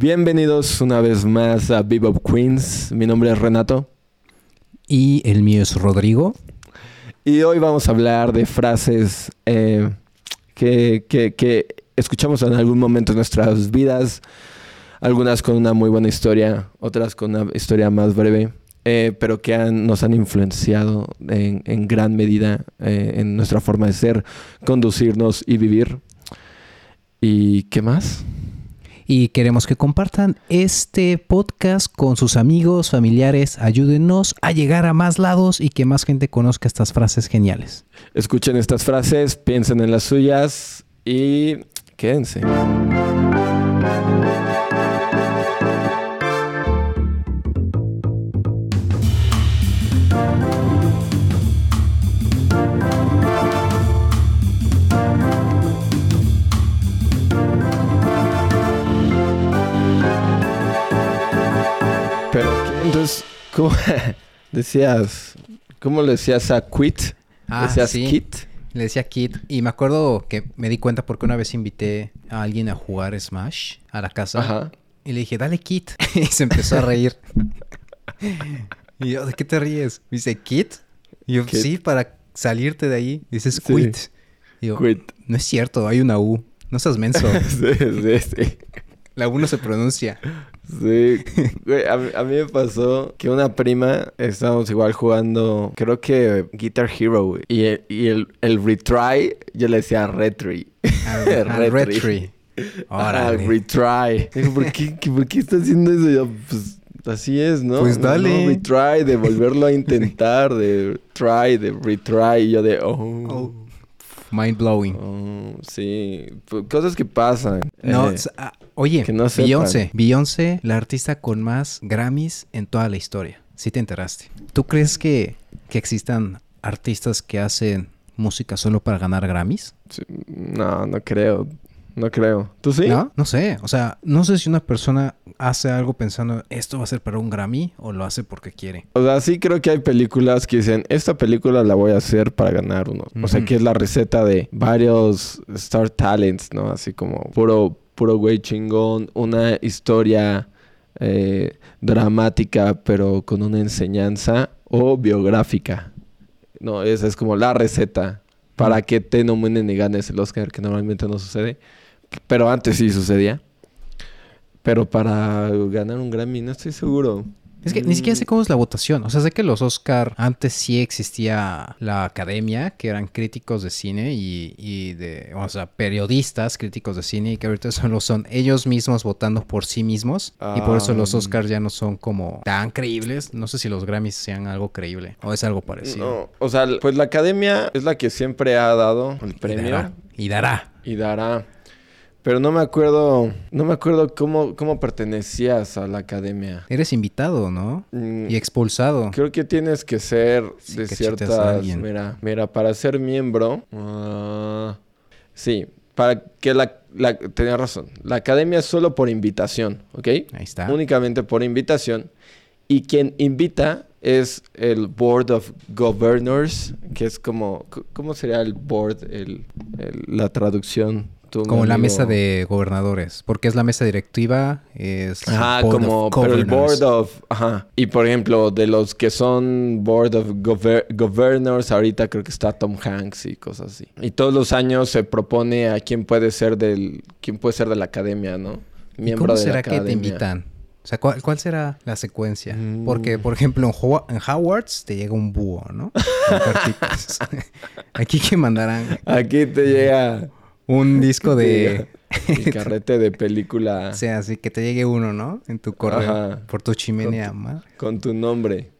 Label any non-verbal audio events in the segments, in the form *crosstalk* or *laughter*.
Bienvenidos una vez más a Bebop Queens. Mi nombre es Renato. Y el mío es Rodrigo. Y hoy vamos a hablar de frases eh, que, que- que escuchamos en algún momento de nuestras vidas. Algunas con una muy buena historia, otras con una historia más breve, eh, pero que han- nos han influenciado en, en gran medida eh, en nuestra forma de ser, conducirnos y vivir. ¿Y qué más? Y queremos que compartan este podcast con sus amigos, familiares. Ayúdenos a llegar a más lados y que más gente conozca estas frases geniales. Escuchen estas frases, piensen en las suyas y quédense. Entonces, ¿cómo *laughs* decías? ¿Cómo le decías a quit? ¿Decías kit? Le decía Kid. Y me acuerdo que me di cuenta porque una vez invité a alguien a jugar Smash a la casa. Ajá. Y le dije, dale Kid. *laughs* y se empezó a reír. *laughs* y yo, ¿de qué te ríes? Me dice, Kid. Y yo, sí, para salirte de ahí. Dices, Sí. quit. Y yo, Quit. no es cierto, hay una U. No seas menso. sí, sí, sí. La U no se pronuncia. Sí, güey, a, mí- a mí me pasó que una prima, estábamos igual jugando, creo que Guitar Hero, güey. Y, el, y el, el retry, yo le decía retry. *laughs* Retry. Ah, retry. Digo, ¿por qué, ¿por qué está haciendo eso? Yo, pues, así es, ¿no? Pues dale. no, retry, de volverlo a intentar, de try, de retry. Y yo de, oh. Oh. Mind blowing. oh, sí, Pues, cosas que pasan. No, Eh, oye, que no. Beyoncé. Beyoncé, la artista con más Grammys en toda la historia. Sí te enteraste. ¿Tú crees que, que existan artistas que hacen música solo para ganar Grammys? sí, no, no creo. No creo. ¿Tú sí? ¿No? No sé. O sea, no sé si una persona hace algo pensando esto va a ser para un Grammy o lo hace porque quiere. O sea, sí creo que hay películas que dicen, esta película la voy a hacer para ganar uno. O sea, que es la receta de varios Star Talents, ¿no? Así como puro, puro güey chingón, una historia eh, dramática, pero con una enseñanza o biográfica. No, esa es como la receta para que te nominen y ganes el Oscar, que normalmente no sucede. Pero antes sí sucedía. Pero para ganar un Grammy, no estoy seguro. Es que ni siquiera Mm. sé cómo es la votación. O sea, sé que los Oscar antes sí existía la academia, que eran críticos de cine y, y de, o sea, periodistas críticos de cine y que ahorita solo son ellos mismos votando por sí mismos. Y por eso los Ah. Oscars ya no son como tan creíbles. No sé si los Grammys sean algo creíble o es algo parecido. No, o sea, pues la academia es la que siempre ha dado el Y premio dará. Y dará. y dará. Pero no me acuerdo, no me acuerdo cómo, cómo pertenecías a la academia. Eres invitado, ¿no? Mm, Y expulsado. Creo que tienes que ser Sí, de a ciertas. Mira, mira, para ser miembro. ah, sí, para que la, la. Tenía razón. La academia es solo por invitación, ¿ok? Ahí está. Únicamente por invitación. Y quien invita es el Board of Governors, que es como. ¿Cómo sería el board? El, el- la traducción. Tú, Como la amigo. mesa de gobernadores. Porque es la mesa directiva. Es Ajá, Board como, of pero el. Board of, ajá. Y por ejemplo, de los que son Board of Gover- Governors, ahorita creo que está Tom Hanks y cosas así. Y todos los años se propone a quién puede ser del, quién puede ser de la academia, ¿no? ¿Y cómo de será la que te invitan? O sea, ¿cuál, cuál será la secuencia? Mm. Porque, por ejemplo, en, en Howard's te llega un búho, ¿no? *laughs* *laughs* Aquí que mandarán Aquí te llega un *laughs* disco de... *laughs* el carrete de película O sea, así que te llegue uno, ¿no? En tu correo. Ajá. Por tu chimenea, Con madre. con tu nombre.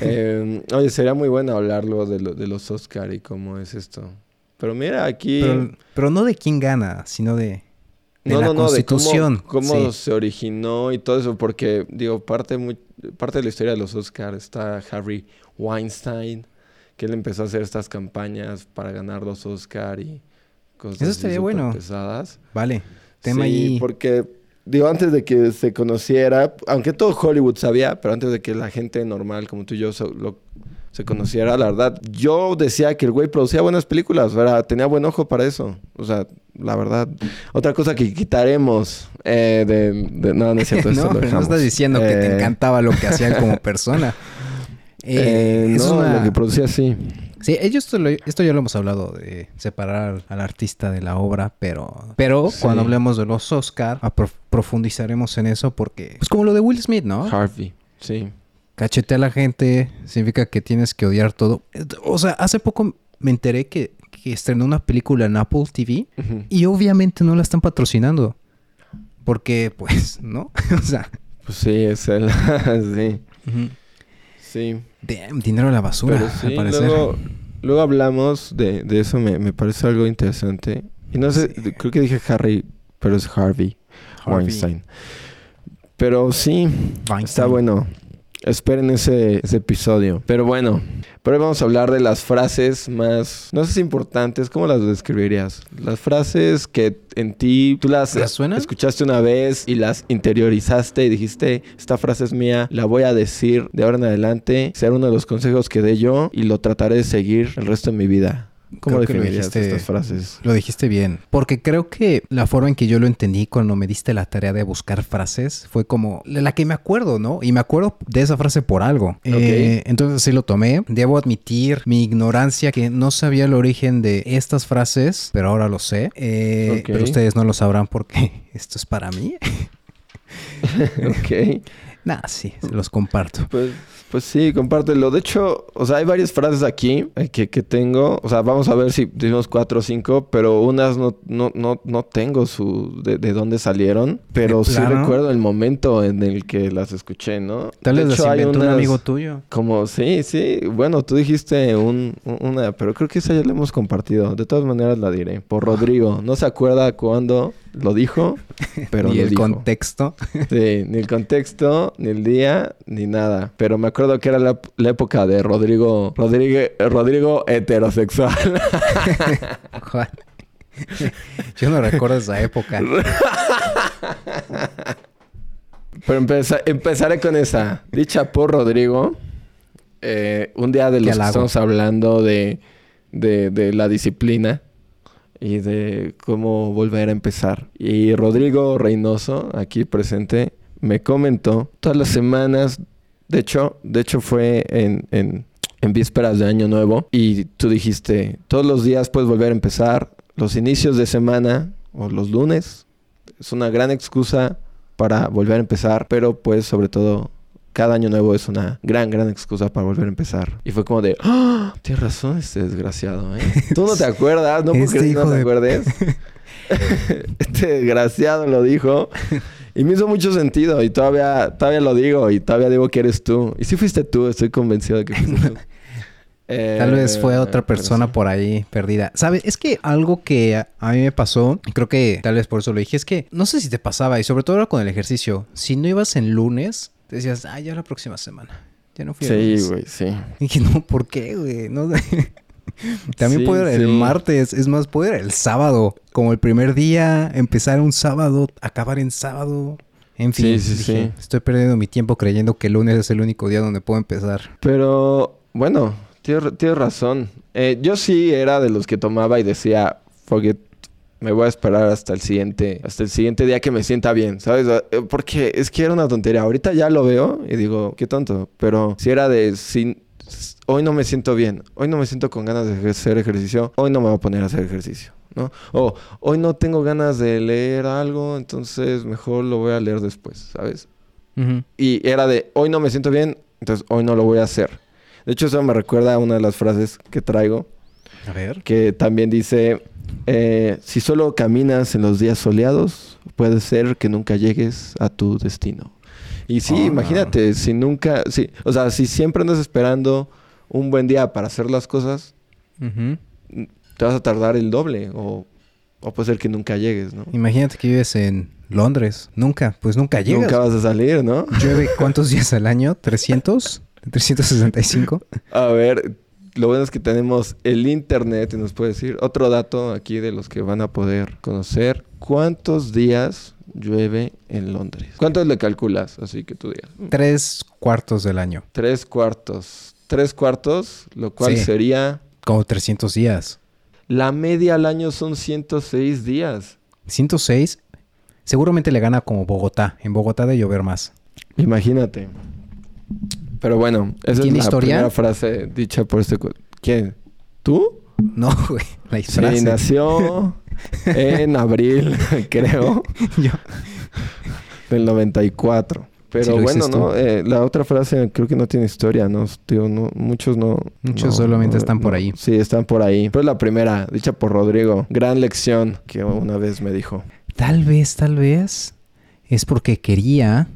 Eh, *laughs* oye, sería muy bueno hablarlo de, lo- de los Oscar y cómo es esto. Pero mira, aquí... Pero, pero no de quién gana, sino de, de no, la no, no, de constitución. cómo, cómo Sí. se originó y todo eso, porque, digo, parte, muy, parte de la historia de los Oscars está Harry Weinstein, que él empezó a hacer estas campañas para ganar los Oscar y cosas Eso estaría bueno. pesadas. Vale. Tema sí, ahí. porque digo, antes de que se conociera, aunque todo Hollywood sabía, pero antes de que la gente normal como tú y yo lo- se conociera, la verdad, yo decía que el güey producía buenas películas, ¿verdad? Tenía buen ojo para eso. O sea, la verdad. Otra cosa que quitaremos eh, de, de- No, no es cierto. *laughs* no, pero no estás diciendo que te Eh, encantaba lo que hacían como *laughs* persona. eh, no, una- lo que producía sí. Sí, ellos esto, lo- esto ya lo hemos hablado de separar al, artista de la obra, pero pero Sí. cuando hablemos de los Oscar profundizaremos en eso porque pues como lo de Will Smith, ¿no? Harvey, sí. Cachetea a la gente significa que tienes que odiar todo. O sea, hace poco me enteré que, que estrenó una película en Apple TV y obviamente no la están patrocinando. Porque, pues, ¿no? *laughs* o sea, Pues sí, es él. *laughs* sí. Sí. damn, dinero a la basura, Pero sí, al parecer. luego, luego hablamos de, de eso, me, me parece algo interesante. Y no sé, Sí. creo que dije Harry, pero es Harvey, Harvey Weinstein. Pero sí, está bueno. Esperen ese, ese episodio. Pero bueno, pero hoy vamos a hablar de las frases más, no sé si importantes, ¿cómo las describirías? Las frases que en ti, tú las ¿Las suenan? escuchaste una vez y las interiorizaste y dijiste, esta frase es mía, la voy a decir de ahora en adelante, será uno de los consejos que dé yo y lo trataré de seguir el resto de mi vida. ¿Cómo Creo definirías dijiste- estas frases? Lo dijiste bien. Porque creo que la forma en que yo lo entendí cuando me diste la tarea de buscar frases fue como la que me acuerdo, ¿no? Y me acuerdo de esa frase por algo. Eh, entonces sí lo tomé. Debo admitir mi ignorancia que no sabía el origen de estas frases, pero ahora lo sé. Eh. Pero ustedes no lo sabrán porque *laughs* esto es para mí. *laughs* ok. *laughs* Nah, sí, se los comparto. Pues, pues sí, compártelo. De hecho, o sea, hay varias frases aquí eh, que, que tengo. O sea, vamos a ver si decimos cuatro o cinco, pero unas no, no, no, no tengo su de, de dónde salieron. Pero ¿De sí recuerdo el momento en el que las escuché, ¿no? Tal vez las inventó un unas amigo tuyo. Como, sí, sí. Bueno, tú dijiste un, un- una, pero creo que esa ya la hemos compartido. De todas maneras la diré. Por Rodrigo. No se acuerda cuándo lo dijo, *laughs* pero y lo el dijo. contexto. Sí, ni el contexto, ni el día, ni nada. Pero me acuerdo que era la, la época de Rodrigo, Rodrigo, Rodrigo heterosexual. *laughs* Juan. Yo no recuerdo esa época. Pero empeza- empezaré con esa. Dicha por Rodrigo. eh, un día de los que estamos hablando de, de, de la disciplina y de cómo volver a empezar. Y Rodrigo Reynoso, aquí presente, me comentó todas las semanas. De hecho, de hecho fue en, en, en vísperas de Año Nuevo. Y tú dijiste, todos los días puedes volver a empezar. Los inicios de semana o los lunes es una gran excusa para volver a empezar, pero pues sobre todo cada año nuevo es una gran, gran excusa para volver a empezar. Y fue como de, ¡Ah! tienes razón este desgraciado, ¿eh? *laughs* Tú no te acuerdas, no Este porque no hijo te de- acuerdes. *laughs* este desgraciado lo dijo. *laughs* Y me hizo mucho sentido y todavía, todavía lo digo y todavía digo que eres tú. Y si fuiste tú, estoy convencido de que fuiste tú. *laughs* Tal vez fue Eh, otra persona sí. por ahí perdida. ¿Sabes? Es que algo que a, mí me pasó, y creo que tal vez por eso lo dije, es que no sé si te pasaba, y sobre todo ahora con el ejercicio, si no ibas en lunes, te decías, ah, ya la próxima semana. Ya no fui Sí, lunes". güey, sí. *laughs* Y dije, no, ¿por qué, güey? No. *laughs* También Sí, puedo ir el martes, es más, puedo ir el sábado. Como el primer día, empezar un sábado, acabar en sábado. En fin, Sí, dije, estoy perdiendo mi tiempo creyendo que el lunes es el único día donde puedo empezar. Pero bueno, tienes, tienes razón. Eh, yo sí era de los que tomaba y decía, fuck it, me voy a esperar hasta el siguiente, hasta el siguiente día que me sienta bien, ¿sabes? Eh, Porque es que era una tontería. Ahorita ya lo veo y digo, qué tonto. Pero si era de, si, hoy no me siento bien, hoy no me siento con ganas de hacer ejercicio, hoy no me voy a poner a hacer ejercicio, ¿no? O hoy no tengo ganas de leer algo, entonces mejor lo voy a leer después, ¿sabes? Y era de, hoy no me siento bien, entonces hoy no lo voy a hacer. De hecho, eso me recuerda a una de las frases que traigo, A ver. que también dice, eh, si solo caminas en los días soleados, puede ser que nunca llegues a tu destino. Y sí, Ah. imagínate, si nunca, sí, o sea, si siempre andas esperando un buen día para hacer las cosas, te vas a tardar el doble o, o puede ser que nunca llegues, ¿no? Imagínate que vives en Londres. Nunca, pues nunca llegas. Nunca vas a salir, ¿no? ¿Llueve *laughs* cuántos días al año? ¿300? ¿365? A ver, lo bueno es que tenemos el internet y nos puede decir otro dato aquí de los que van a poder conocer. ¿Cuántos días llueve en Londres? ¿Cuántos le calculas? Así que tú digas. Tres cuartos del año. Tres cuartos. Tres cuartos, lo cual Sí. sería... Como 300 días. La media al año son 106 días. 106. Seguramente le gana como Bogotá. En Bogotá de llover más. Imagínate. Pero bueno, esa es ¿Tiene la historia? primera frase dicha por este... ¿Quién? ¿Tú? No, güey. La Sí, frase. nació *laughs* en abril, *laughs* creo, *laughs* Yo- del 94. Pero Sí, bueno, ¿no? Eh, la otra frase creo que no tiene historia, ¿no? Tío, no muchos no... Muchos no- solamente no- están por ahí. Sí, están por ahí. Pero la primera, dicha por Rodrigo. Gran lección que una vez me dijo. Tal vez, tal vez es porque quería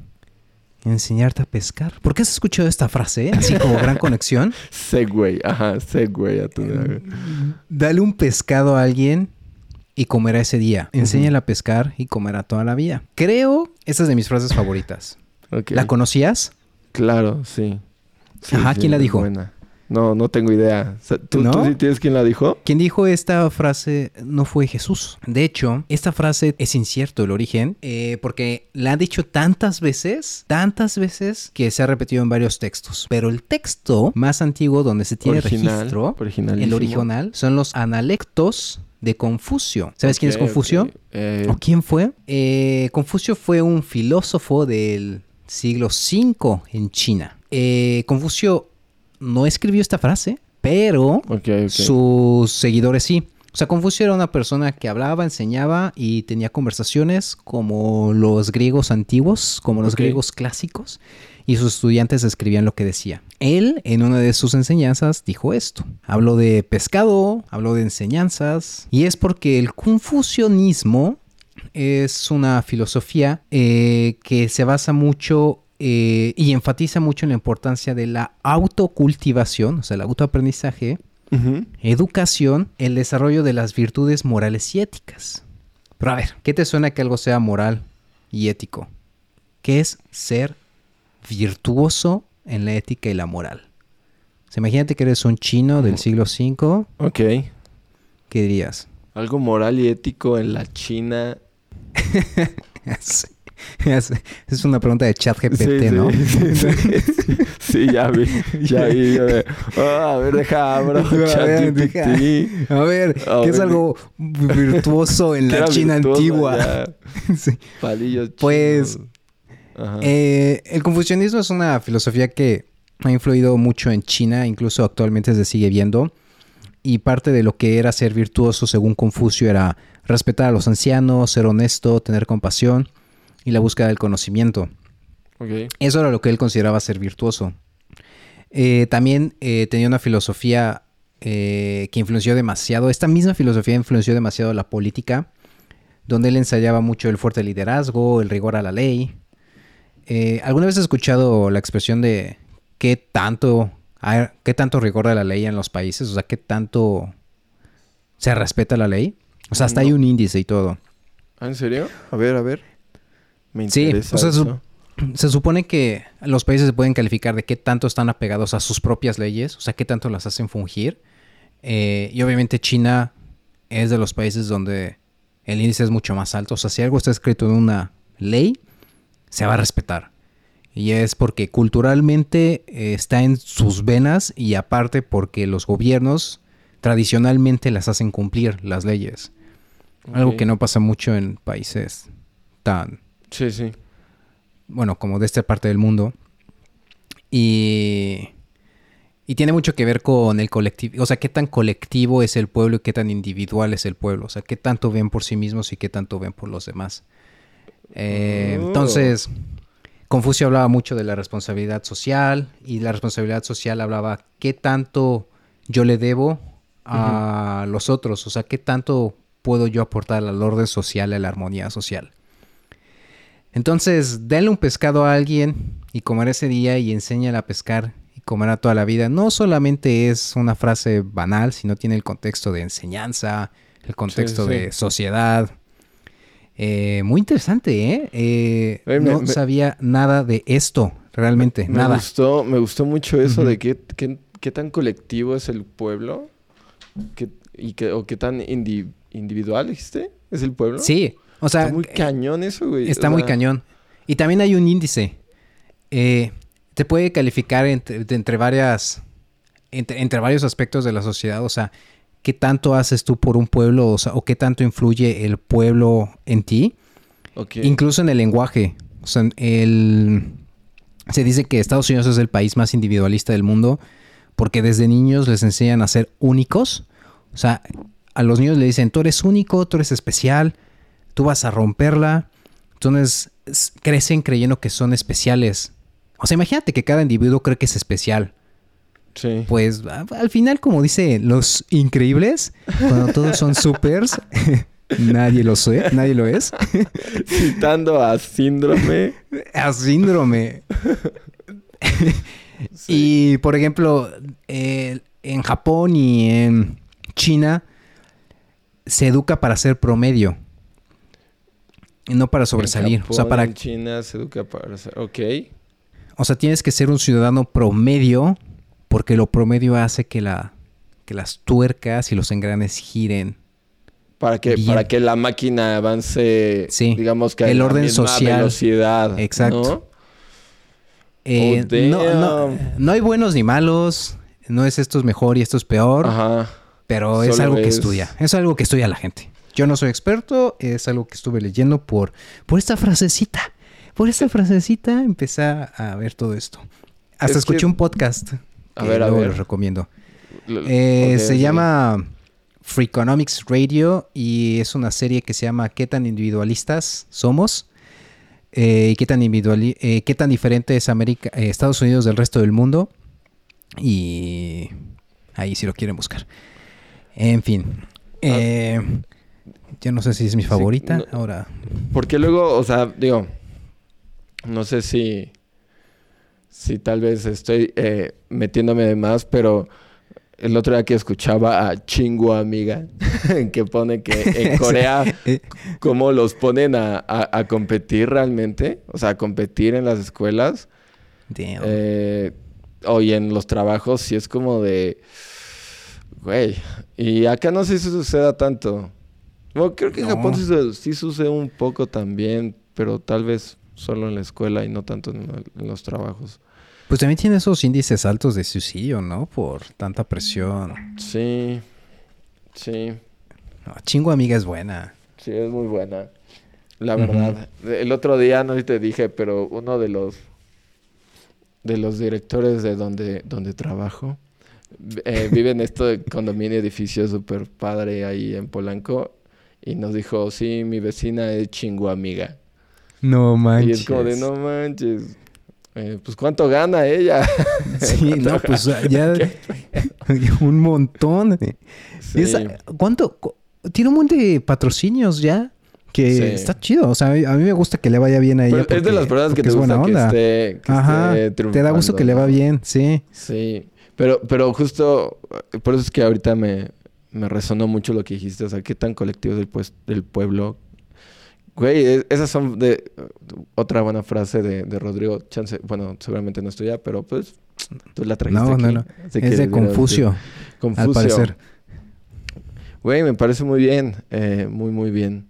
enseñarte a pescar. ¿Por qué has escuchado esta frase? eh? Así como gran conexión. *laughs* Segway, ajá, segway a tu Dale un pescado a alguien y comerá ese día. Enséñale a pescar y comerá toda la vida. Creo, esta es de mis frases favoritas. ¿La conocías? Claro, sí. Sí, Ajá, sí, ¿quién la dijo? buena. No, no tengo idea. ¿Tú, ¿No? ¿Tú sí tienes quién la dijo? Quien dijo esta frase no fue Jesús. De hecho, esta frase es incierto el origen, eh, porque la han dicho tantas veces, tantas veces, que se ha repetido en varios textos. Pero el texto más antiguo donde se tiene Original, registro, el original, son los analectos de Confucio. ¿Sabes quién es Confucio? Eh, ¿O quién fue? Eh, Confucio fue un filósofo del siglo V en China. Eh, Confucio no escribió esta frase, pero sus seguidores sí. O sea, Confucio era una persona que hablaba, enseñaba y tenía conversaciones como los griegos antiguos, como los griegos clásicos, y sus estudiantes escribían lo que decía. Él, en una de sus enseñanzas, dijo esto. Habló de pescado, habló de enseñanzas, y es porque el confucianismo es una filosofía eh, que se basa mucho eh, y enfatiza mucho en la importancia de la autocultivación, o sea, el autoaprendizaje, educación, el desarrollo de las virtudes morales y éticas. Pero a ver, ¿qué te suena que algo sea moral y ético? ¿Qué es ser virtuoso en la ética y la moral? O sea, imagínate que eres un chino del siglo V, Ok. ¿qué dirías? Algo moral y ético en la China. *laughs* Es, *laughs* es- es una pregunta de chat GPT, sí, ¿no? *laughs* Sí, sí, sí. Sí, ya vi. Ya vi. "Ah, a ver, deja abro *laughs* A ver, ChatGPT. A ver, A ¿qué es algo virtuoso en la China virtuoso, antigua? Palillos Pues. Eh, el confucianismo es una filosofía que ha influido mucho en China, incluso actualmente se sigue viendo. Y parte de lo que era ser virtuoso, según Confucio, era respetar a los ancianos, ser honesto, tener compasión y la búsqueda del conocimiento. Eso era lo que él consideraba ser virtuoso. Eh, también eh, tenía una filosofía eh, que influenció demasiado, esta misma filosofía influenció demasiado la política, donde él ensayaba mucho el fuerte liderazgo, el rigor a la ley. Eh, ¿Alguna vez has escuchado la expresión de qué tanto, hay- qué tanto rigor a la ley en los países? O sea, qué tanto se respeta la ley. O sea, hasta No. hay un índice y todo. ¿Ah, ¿En serio? A ver, a ver. Me Sí, o sea, eso. *clears throat* Se supone que los países se pueden calificar de qué tanto están apegados a sus propias leyes, o sea, qué tanto las hacen fungir. Eh, y obviamente China es de los países donde el índice es mucho más alto. O sea, si algo está escrito en una ley, se va a respetar. Y es porque culturalmente eh, está en sus venas y aparte porque los gobiernos tradicionalmente las hacen cumplir las leyes. Algo que no pasa mucho en países tan Sí, sí. bueno, como de esta parte del mundo. Y, y tiene mucho que ver con el colectivo, o sea, qué tan colectivo es el pueblo y qué tan individual es el pueblo, o sea, qué tanto ven por sí mismos y qué tanto ven por los demás. Eh, Oh. Entonces, Confucio hablaba mucho de la responsabilidad social y la responsabilidad social hablaba qué tanto yo le debo a los otros, o sea, qué tanto puedo yo aportar al orden social, a la armonía social. Entonces, denle un pescado a alguien y comer ese día y enséñale a pescar y comerá toda la vida. No solamente es una frase banal, sino tiene el contexto de enseñanza, el contexto sí. de sociedad. Eh, muy interesante, ¿eh? Eh, me- no me- sabía nada de esto, realmente, Me nada. gustó, me gustó mucho eso de qué, qué, qué tan colectivo es el pueblo. qué- y qué, o qué tan indi- individual, dijiste, es el pueblo. Sí, O sea, está muy cañón eso, güey. Está O muy sea, cañón. Y también hay un índice. Eh, te puede calificar entre, entre varias. Entre, entre varios aspectos de la sociedad. O sea, qué tanto haces tú por un pueblo. O sea, o qué tanto influye el pueblo en ti. ok. Incluso en el lenguaje. O sea, el. Se dice que Estados Unidos es el país más individualista del mundo. Porque desde niños les enseñan a ser únicos. O sea, a los niños le dicen, tú eres único, tú eres especial, tú vas a romperla. Entonces crecen creyendo que son especiales. O sea, imagínate que cada individuo cree que es especial. Sí. Pues al final, como dice los increíbles, cuando todos son supers, *laughs* nadie lo sé, nadie lo es. *laughs* Citando a Síndrome. A síndrome. *laughs* Y por ejemplo, eh, en Japón y en China se educa para ser promedio. Y no para sobresalir. En o sea, para En China se educa para. Ok. O sea, tienes que ser un ciudadano promedio porque lo promedio hace que, la, que las tuercas y los engranes giren. Para que, Bien. para que la máquina avance, Sí. digamos que a El la orden misma social. velocidad. Exacto. ¿no? Eh, Oh, no, no- no hay buenos ni malos. No es esto es mejor y esto es peor. Ajá. Pero es algo que es- estudia. Es algo que estudia la gente. Yo no soy experto. Es algo que estuve leyendo por, por esta frasecita. Por esta frasecita empecé a ver todo esto. Hasta Es escuché que- un podcast. A que ver, a ver. les recomiendo. L- Eh, se ok. llama Freakonomics Radio y es una serie que se llama ¿Qué tan individualistas somos? Eh, y qué tan, individuali- eh, qué tan diferente es América, eh, Estados Unidos del resto del mundo. Y ahí si lo quieren buscar. En fin. Eh, yo no sé si es mi Sí, favorita. no- Ahora. Porque luego, o sea, digo, no sé si, si tal vez estoy eh, metiéndome de más, pero el otro día que escuchaba a Chingu Amiga, *laughs* que pone que en *laughs* Corea, cómo los ponen a, a- a competir realmente, o sea, a competir en las escuelas, damn. eh, o y en los trabajos, sí es como de, güey, y acá no sé si suceda tanto. Bueno, creo que en No. Japón sí, su- sí sucede un poco también, pero tal vez solo en la escuela y no tanto en, los trabajos. Pues también tiene esos índices altos de suicidio, ¿no? Por tanta presión. Sí, sí, No, chingo amiga es buena. sí, es muy buena. La verdad. El otro día, no te dije, pero uno de los de los directores de donde, donde trabajo eh, vive en este condominio edificio súper padre ahí en Polanco y nos dijo, sí, mi vecina es chingo amiga. No Y manches. es como de, no manches. Eh, pues cuánto gana ella. *laughs* Sí, no, *laughs* pues ya *laughs* un montón. Sí. ¿Cuánto? cu- Tiene un montón de patrocinios ya. Que Sí. está chido. O sea, a mí, me gusta que le vaya bien a ella. Es de las personas que te es gusta que esté, que Ajá. esté Te da gusto que le va bien, sí. Sí, pero, pero justo por eso es que ahorita me, me resonó mucho lo que dijiste, o sea, qué tan colectivo es el, pues, del pueblo. Güey, es- esas son de otra buena frase de, de Rodrigo Chance, bueno, seguramente no estoy ya, pero pues tú la trajiste No, no, aquí, no. así que Es de Confucio. Confucio. al parecer. Güey, me parece muy bien, eh, muy, muy bien.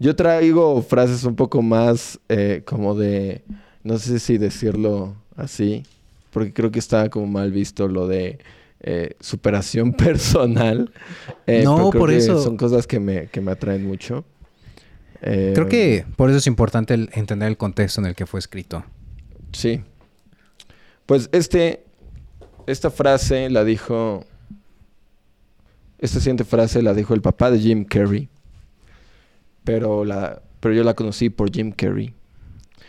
Yo traigo frases un poco más eh, como de, no sé si decirlo así, porque creo que está como mal visto lo de eh, superación *laughs* personal. Eh, No, por que eso- Son cosas que me, que me atraen mucho. Eh, Creo que por eso es importante el- entender el contexto en el que fue escrito. Sí. Pues este, esta frase la dijo, esta siguiente frase la dijo el papá de Jim Carrey, pero, la, pero yo la conocí por Jim Carrey.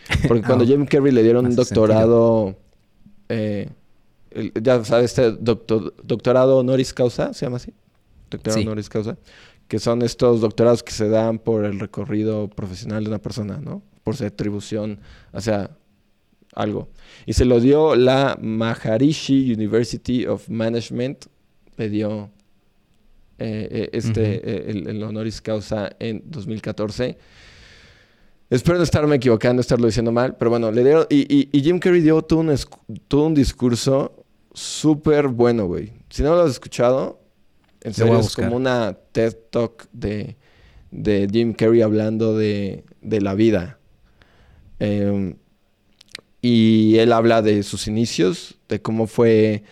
*laughs* Porque cuando Ah, Jim Carrey le dieron un doctorado, eh, el- ya sabes, este doctor- doctorado honoris causa, ¿se llama así? Doctorado Sí. honoris causa. Que son estos doctorados que se dan por el recorrido profesional de una persona, ¿no? Por su atribución hacia algo. Y se lo dio la Maharishi University of Management, le dio eh, eh, este, eh, el, el honoris causa en 2014. Espero no estarme equivocando, estarlo diciendo mal, pero bueno, le dieron. Y, y- y Jim Carrey dio todo un, todo un discurso súper bueno, güey. Si no lo has escuchado, en serio es como una TED Talk de, de Jim Carrey hablando de, de la vida. Em, y él habla de sus inicios, de cómo fue,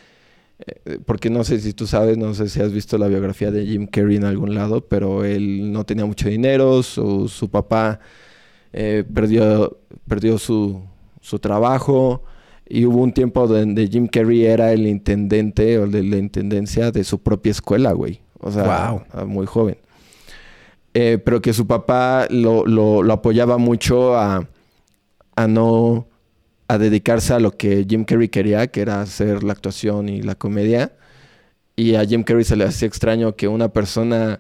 eh, porque no sé si tú sabes, no sé si has visto la biografía de Jim Carrey en algún lado, pero él no tenía mucho dinero, su, su papá eh, perdió, perdió su, su trabajo y hubo un tiempo donde Jim Carrey era el intendente o de la intendencia de su propia escuela, güey. O sea, muy joven. Eh, pero que su papá lo, lo, lo apoyaba mucho a, a, no a dedicarse a lo que Jim Carrey quería, que era hacer la actuación y la comedia. Y a Jim Carrey se le hacía extraño que una persona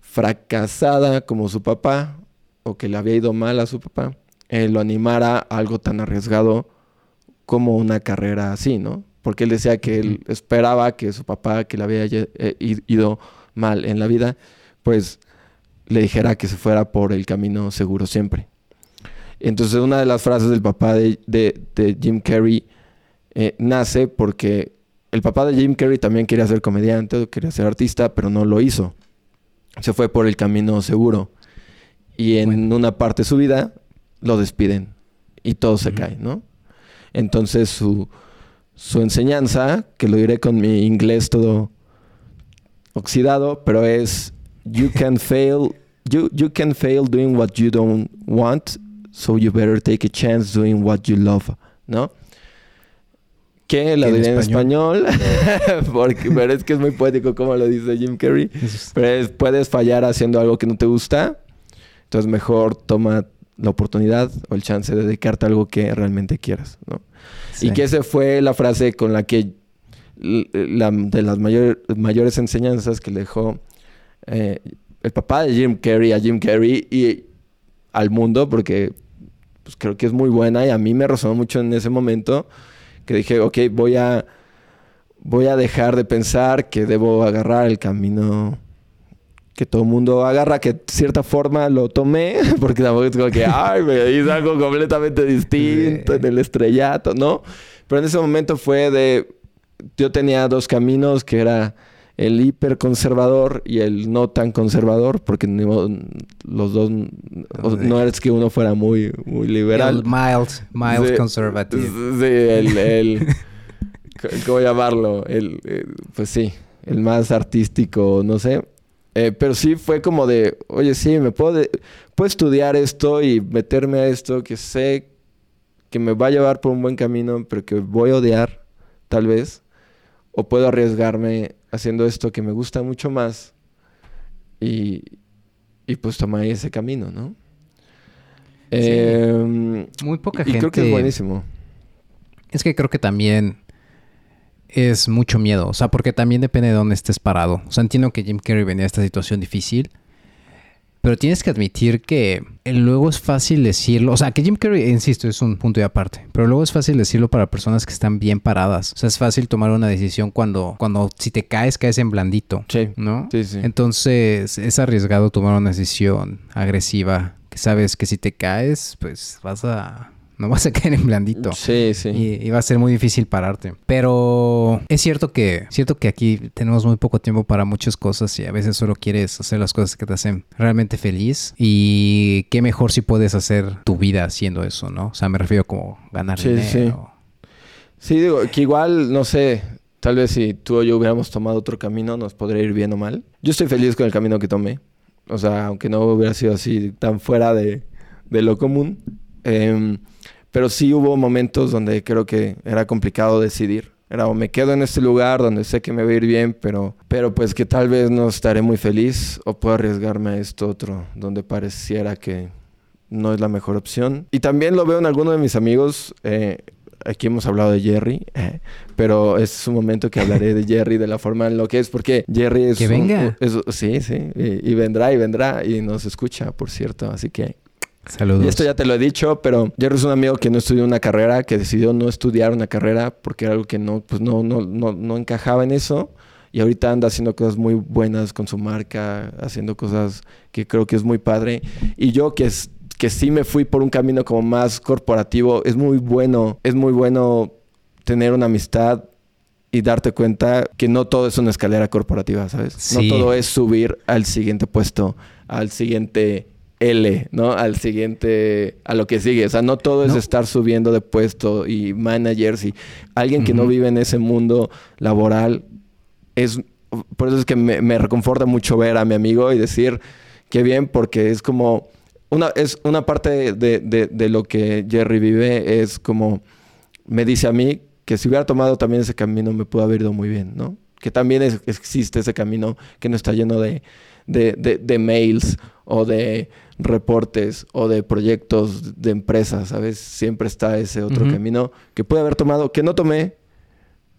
fracasada como su papá, o que le había ido mal a su papá, eh, lo animara a algo tan arriesgado como una carrera así, ¿no? Porque él decía que él esperaba que su papá, que le había eh, ido mal en la vida, pues le dijera que se fuera por el camino seguro siempre. Entonces una de las frases del papá de, Jim Carrey eh, nace porque el papá de Jim Carrey también quería ser comediante, quería ser artista, pero no lo hizo. Se fue por el camino seguro. Y en una parte de su vida lo despiden y todo se cae, ¿no? Entonces su, su enseñanza, que lo diré con mi inglés todo oxidado, pero es you can fail you, you can fail doing what you don't want, so you better take a chance doing what you love, ¿no? Que lo diré en español, *laughs* porque, pero es que es muy poético como lo dice Jim Carrey. Pero puedes fallar haciendo algo que no te gusta, entonces mejor toma la oportunidad o el chance de dedicarte a algo que realmente quieras, ¿no? Y que esa fue la frase con la que la, de las mayores enseñanzas que le dejó eh, el papá de Jim Carrey a Jim Carrey y al mundo, porque pues, creo que es muy buena y a mí me resonó mucho en ese momento que dije, ok, voy a, voy a dejar de pensar que debo agarrar el camino que todo el mundo agarra, que de cierta forma lo tomé, *laughs* porque tampoco es como que, ay, me hice algo completamente distinto en el estrellato, ¿no? Pero en ese momento fue de, yo tenía dos caminos, que era el hiperconservador y el no tan conservador, porque los dos, no es que uno fuera muy, muy liberal. El mild, mild conservative. Sí, el, el *laughs* ¿cómo llamarlo? El, eh, pues sí, el más artístico, no sé. Eh, pero sí fue como de, oye, sí, me puedo, puedo estudiar esto y meterme a esto que sé que me va a llevar por un buen camino, pero que voy a odiar, tal vez. O puedo arriesgarme haciendo esto que me gusta mucho más y, y pues tomar ese camino, ¿no? Em, Muy poca gente. Y creo que es buenísimo. Es que creo que también es mucho miedo. O sea, porque también depende de dónde estés parado. O sea, entiendo que Jim Carrey venía a esta situación difícil. Pero tienes que admitir que luego es fácil decirlo. O sea, que Jim Carrey, insisto, es un punto de aparte. Pero luego es fácil decirlo para personas que están bien paradas. O sea, es fácil tomar una decisión cuando, cuando si te caes, caes en blandito. Sí. ¿No? Sí, sí. Entonces, es arriesgado tomar una decisión agresiva. Que sabes que si te caes, pues vas a no vas a caer en blandito. Sí, sí. Y, va a ser muy difícil pararte. Pero es cierto que, cierto que aquí tenemos muy poco tiempo para muchas cosas y a veces solo quieres hacer las cosas que te hacen realmente feliz. Y qué mejor si puedes hacer tu vida haciendo eso, ¿no? O sea, me refiero como ganar sí, dinero. Sí. sí, digo, que igual, no sé, tal vez si tú o yo hubiéramos tomado otro camino, nos podría ir bien o mal. Yo estoy feliz con el camino que tomé. O sea, aunque no hubiera sido así tan fuera de, de lo común. Eh, pero sí hubo momentos donde creo que era complicado decidir. Era o me quedo en este lugar donde sé que me va a ir bien, pero, pero pues que tal vez no estaré muy feliz o puedo arriesgarme a esto otro donde pareciera que no es la mejor opción. Y también lo veo en algunos de mis amigos. Eh, aquí hemos hablado de Jerry, eh, pero es un momento que hablaré de *laughs* Jerry de la forma en lo que es, porque Jerry es... Que venga. sí, sí, y, vendrá y vendrá y nos escucha, por cierto, así que Saludos. Y esto ya te lo he dicho, pero Jerry es un amigo que no estudió una carrera, que decidió no estudiar una carrera porque era algo que no, pues no, no, no, no encajaba en eso. Y ahorita anda haciendo cosas muy buenas con su marca, haciendo cosas que creo que es muy padre. Y yo que, es, que sí me fui por un camino como más corporativo, es muy bueno, es muy bueno tener una amistad y darte cuenta que no todo es una escalera corporativa, ¿sabes? No todo es subir al siguiente puesto al siguiente L, ¿no? Al siguiente, a lo que sigue. O sea, no todo es No. estar subiendo de puesto y managers y alguien que no vive en ese mundo laboral es, por eso es que me, me reconforta mucho ver a mi amigo y decir qué bien, porque es como, una, es una parte de, de- de lo que Jerry vive, es como, me dice a mí que si hubiera tomado también ese camino me pudo haber ido muy bien, ¿no? Que también es- existe ese camino que no está lleno de, de- de mails o de reportes o de proyectos de empresas, ¿sabes? Siempre está ese otro camino que pude haber tomado, que no tomé,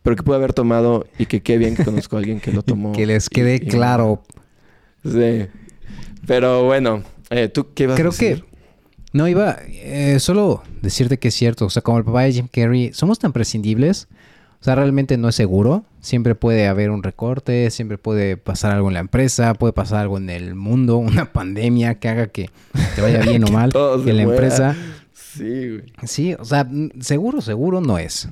pero que pude haber tomado y que qué bien que conozco a alguien que lo *laughs* tomó. Que les quede y- claro. Sí. Pero bueno, eh, ¿tú qué Creo a decir? que... No, iba eh, solo decirte que es cierto. O sea, como el papá de Jim Carrey, somos tan prescindibles. O sea, realmente no es seguro. Siempre puede haber un recorte, siempre puede pasar algo en la empresa, puede pasar algo en el mundo, *laughs* una pandemia que haga que te vaya bien o *laughs* mal en la muera. empresa. Sí, güey. Sí, o sea, seguro, seguro no es.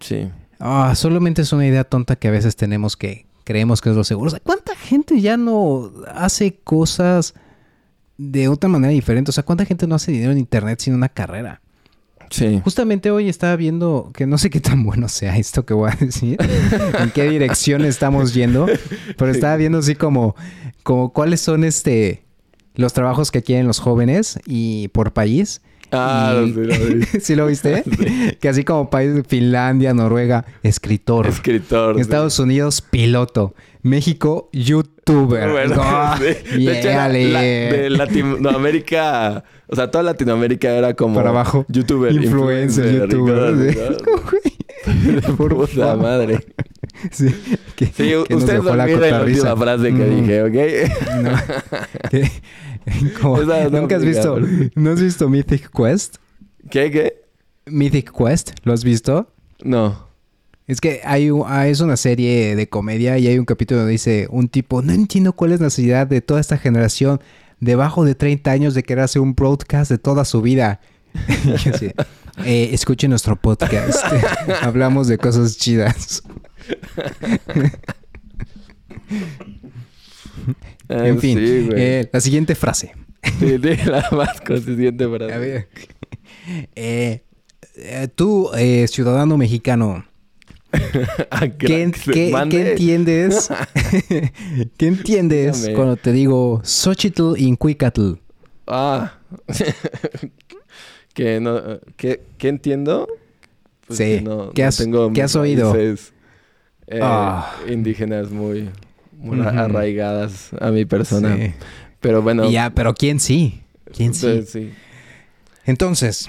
Sí. Ah, solamente es una idea tonta que a veces tenemos que creemos que es lo seguro. O sea, ¿cuánta gente ya no hace cosas de otra manera diferente? O sea, ¿cuánta gente no hace dinero en internet sin una carrera? Sí. Justamente hoy estaba viendo que no sé qué tan bueno sea esto que voy a decir, *laughs* en qué dirección estamos yendo, pero estaba viendo así como, como cuáles son este los trabajos que quieren los jóvenes y por país. Ah, Y- sí, lo vi. *laughs* ¿Sí lo viste? *laughs* Que así como país Finlandia, Noruega, escritor. Escritor. sí. Estados Unidos, piloto. México, youtuber. Bueno, *laughs* sí. De hecho, era llégale. la- de Latinoamérica, o sea, toda Latinoamérica era como Para abajo. youtuber, Influencer, influencer, youtuber. Sí. ¿no? *laughs* Por Puta madre. Sí, que, Sí, que ustedes dejó la la última frase que Mm, dije, ¿ok? no. *laughs* Que- como- Esa no ¿Nunca has visto? ¿No has visto Mythic Quest? ¿Qué, qué? Mythic Quest, ¿lo has visto? No. Es que hay ah, es una serie de comedia y hay un capítulo donde dice un tipo, no entiendo cuál es la necesidad de toda esta generación debajo de 30 años de querer hacer un broadcast de toda su vida. *laughs* Así, "Eh, escuchen nuestro podcast. *laughs* Hablamos de cosas chidas. Ah, *laughs* en fin, sí, eh, la siguiente frase. Sí, sí, la más consistente frase. A ver. Eh, tú, ciudadano mexicano, *laughs* ¿qué, crack, qué- mande. qué entiendes? *laughs* ¿Qué entiendes Dígame. cuando te digo Xochitl Incuicatl? Ah. *laughs* que no, ¿qué, qué entiendo? Pues Sí. no, ¿Qué no has- tengo qué has oído? eh, Ah. indígenas muy, muy Ujú. arraigadas a mi persona. Sí. Pero bueno. Ya, pero ¿quién sí? ¿Quién sí? sí. Entonces,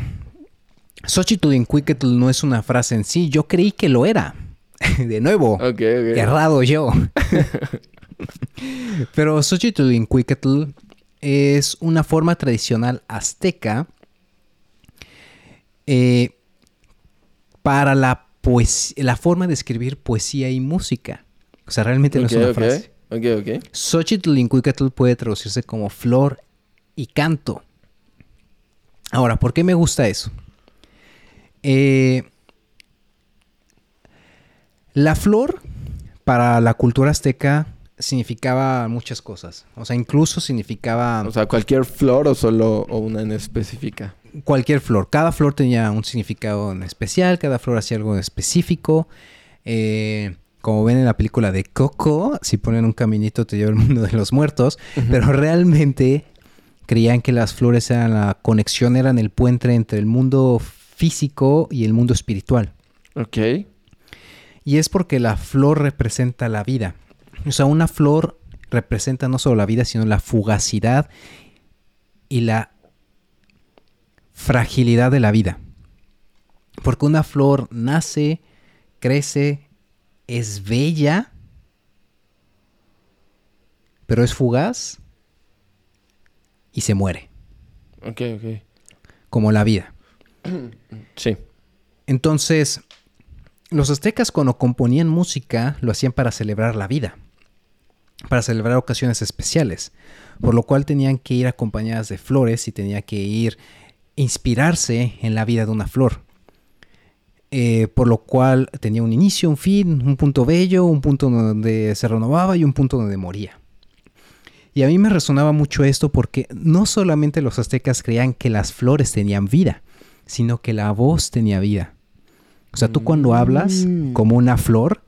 Xochitl no es una frase en sí. Yo creí que lo era. *laughs* De nuevo. Errado yo. *laughs* Pero Xochitl es una forma tradicional azteca eh, para la, poes- la forma de escribir poesía y música. O sea, realmente no es una frase. Ok, ok. Xochitl Incuicatl puede traducirse como flor y canto. Ahora, ¿por qué me gusta eso? Eh, la flor para la cultura azteca significaba muchas cosas. O sea, incluso significaba O sea, cualquier flor o solo o una en específica. cualquier flor. Cada flor tenía un significado en especial, cada flor hacía algo en específico. Eh, como ven en la película de Coco, si ponen un caminito te lleva al mundo de los muertos, pero realmente creían que las flores eran la conexión, eran el puente entre el mundo físico y el mundo espiritual. Ok. Y es porque la flor representa la vida. O sea, una flor representa no solo la vida, sino la fugacidad y la fragilidad de la vida. Porque una flor nace, crece, es bella, pero es fugaz y se muere, Ok, ok. como la vida. *clears throat* Sí. Entonces, los aztecas cuando componían música lo hacían para celebrar la vida, para celebrar ocasiones especiales, por lo cual tenían que ir acompañadas de flores y tenía que ir inspirarse en la vida de una flor. Eh, por lo cual tenía un inicio, un fin, un punto bello, un punto donde se renovaba y un punto donde moría. Y a mí me resonaba mucho esto porque no solamente los aztecas creían que las flores tenían vida, sino que la voz tenía vida. O sea, tú cuando hablas Mm. como una flor,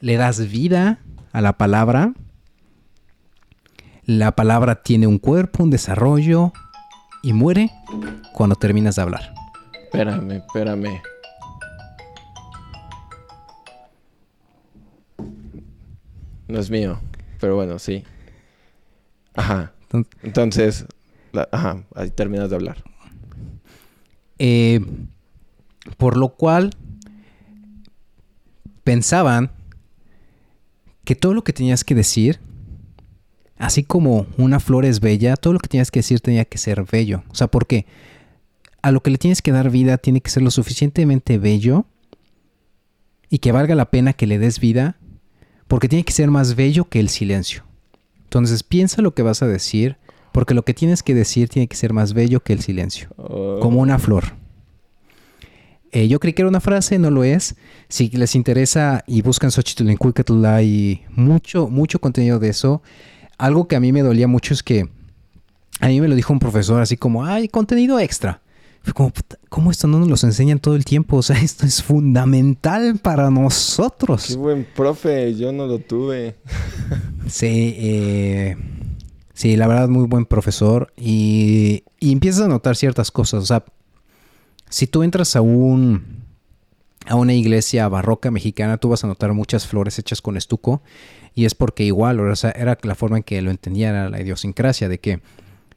le das vida a la palabra. La palabra tiene un cuerpo, un desarrollo y muere cuando terminas de hablar. Espérame, espérame. No es mío, pero bueno, sí. Ajá. Entonces, Entonces, la- ajá, ahí terminas de hablar. Eh, por lo cual pensaban que todo lo que tenías que decir, así como una flor es bella, todo lo que tenías que decir tenía que ser bello. O sea, porque a lo que le tienes que dar vida tiene que ser lo suficientemente bello y que valga la pena que le des vida, porque tiene que ser más bello que el silencio. Entonces piensa lo que vas a decir, porque lo que tienes que decir tiene que ser más bello que el silencio Oh, como una flor. Eh, yo creí que era una frase, no lo es. Si les interesa y buscan Xochitl en Cuicatl, hay mucho, mucho contenido de eso. Algo que a mí me dolía mucho es que a mí me lo dijo un profesor así como, hay contenido extra. Fue como, "Puta, ¿cómo esto no nos los enseñan todo el tiempo? O sea, *laughs* esto es fundamental para Qué nosotros. buen profe, yo no lo tuve. Sí, eh, sí, la verdad, muy buen profesor. Y, y empiezas a notar ciertas cosas. O sea, si tú entras a un a una iglesia barroca mexicana, tú vas a notar muchas flores hechas con estuco. Y es porque igual, o sea, era la forma en que lo entendía, era la idiosincrasia de que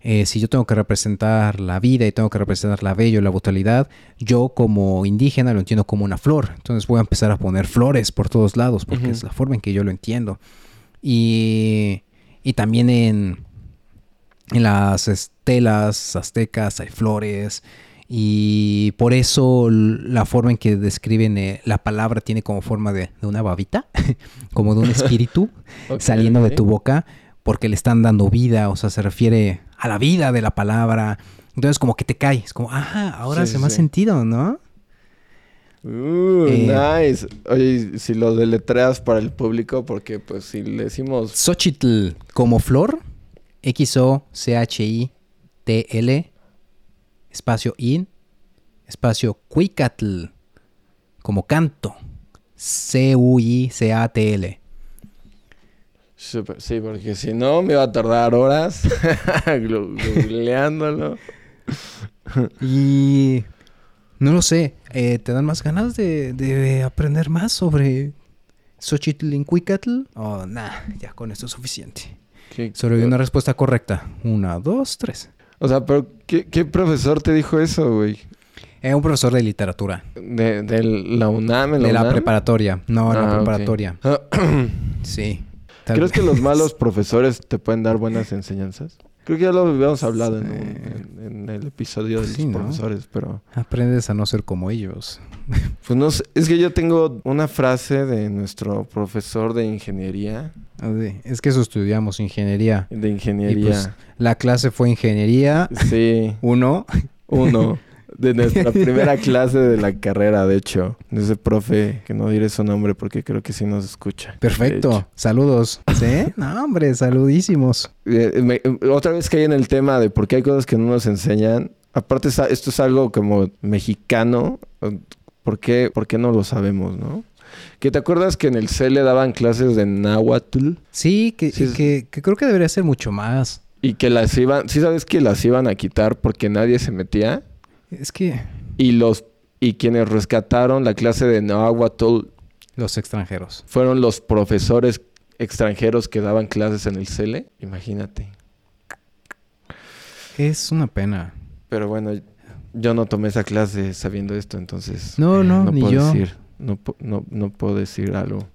eh, si yo tengo que representar la vida y tengo que representar la bello, la brutalidad, yo como indígena lo entiendo como una flor. Entonces voy a empezar a poner flores por todos lados porque es la forma en que yo lo entiendo. Y, y también en, en las estelas aztecas hay flores. Y por eso la forma en que describen eh, la palabra tiene como forma de, de una babita, *laughs* como de un espíritu *laughs* saliendo de tu boca, porque le están dando vida, o sea, se refiere a la vida de la palabra. Entonces como que te caes, como, ajá, ahora Sí, hace sí, más sí. sentido, ¿no? Uh, Eh. nice. Oye, si lo deletreas para el público, porque pues si le decimos Xochitl como flor, X-O-C-H-I-T-L, espacio in, espacio cuicatl, como canto, C-U-I-C-A-T-L. Sí, porque si no me va a tardar horas *laughs* googleándolo. Y no lo sé, eh, ¿te dan más ganas de, de aprender más sobre Xochitl en cuicatl? Oh, nah, ya con esto es suficiente. ¿Qué- Solo hay una respuesta correcta. Una, dos, tres. O sea, pero ¿qué, qué profesor te dijo eso, güey? Es un profesor de literatura. De, de la UNAM, la De la UNAM? preparatoria. No, la Ah, ok. preparatoria. *clears throat* Sí. Tal- ¿Crees que los malos profesores te pueden dar buenas enseñanzas? Creo que ya lo habíamos hablado en, Sí. un- en- en el episodio de Sí, los ¿no? profesores, pero... Aprendes a no ser como ellos. *laughs* Pues no sé, es que yo tengo una frase de nuestro profesor de ingeniería. Así, Es que eso estudiamos, ingeniería. De Y ingeniería. pues la clase fue ingeniería Sí, *laughs* uno. uno. *laughs* De nuestra *laughs* primera clase de la carrera, de hecho. De ese profe, que no diré su nombre porque creo que sí nos escucha. Perfecto. Saludos. *laughs* ¿Sí? No, hombre, saludísimos. Eh, me- otra vez caí en el tema de por qué hay cosas que no nos enseñan. Aparte, esto es algo como mexicano. ¿Por qué, por qué no lo sabemos, no? ¿Que te acuerdas que en el C le daban clases de náhuatl? Sí, que, Sí, que, que creo que debería ser mucho más. Y que las iban... ¿Sí sabes que las iban a quitar porque nadie se metía? Es que Y los... Y quienes rescataron la clase de náhuatl los extranjeros. fueron los profesores extranjeros que daban clases en el CELE. Imagínate. Es una pena. Pero bueno, yo no tomé esa clase sabiendo esto, entonces... No, no, ni puedo yo. Decir, no, no, no puedo decir algo.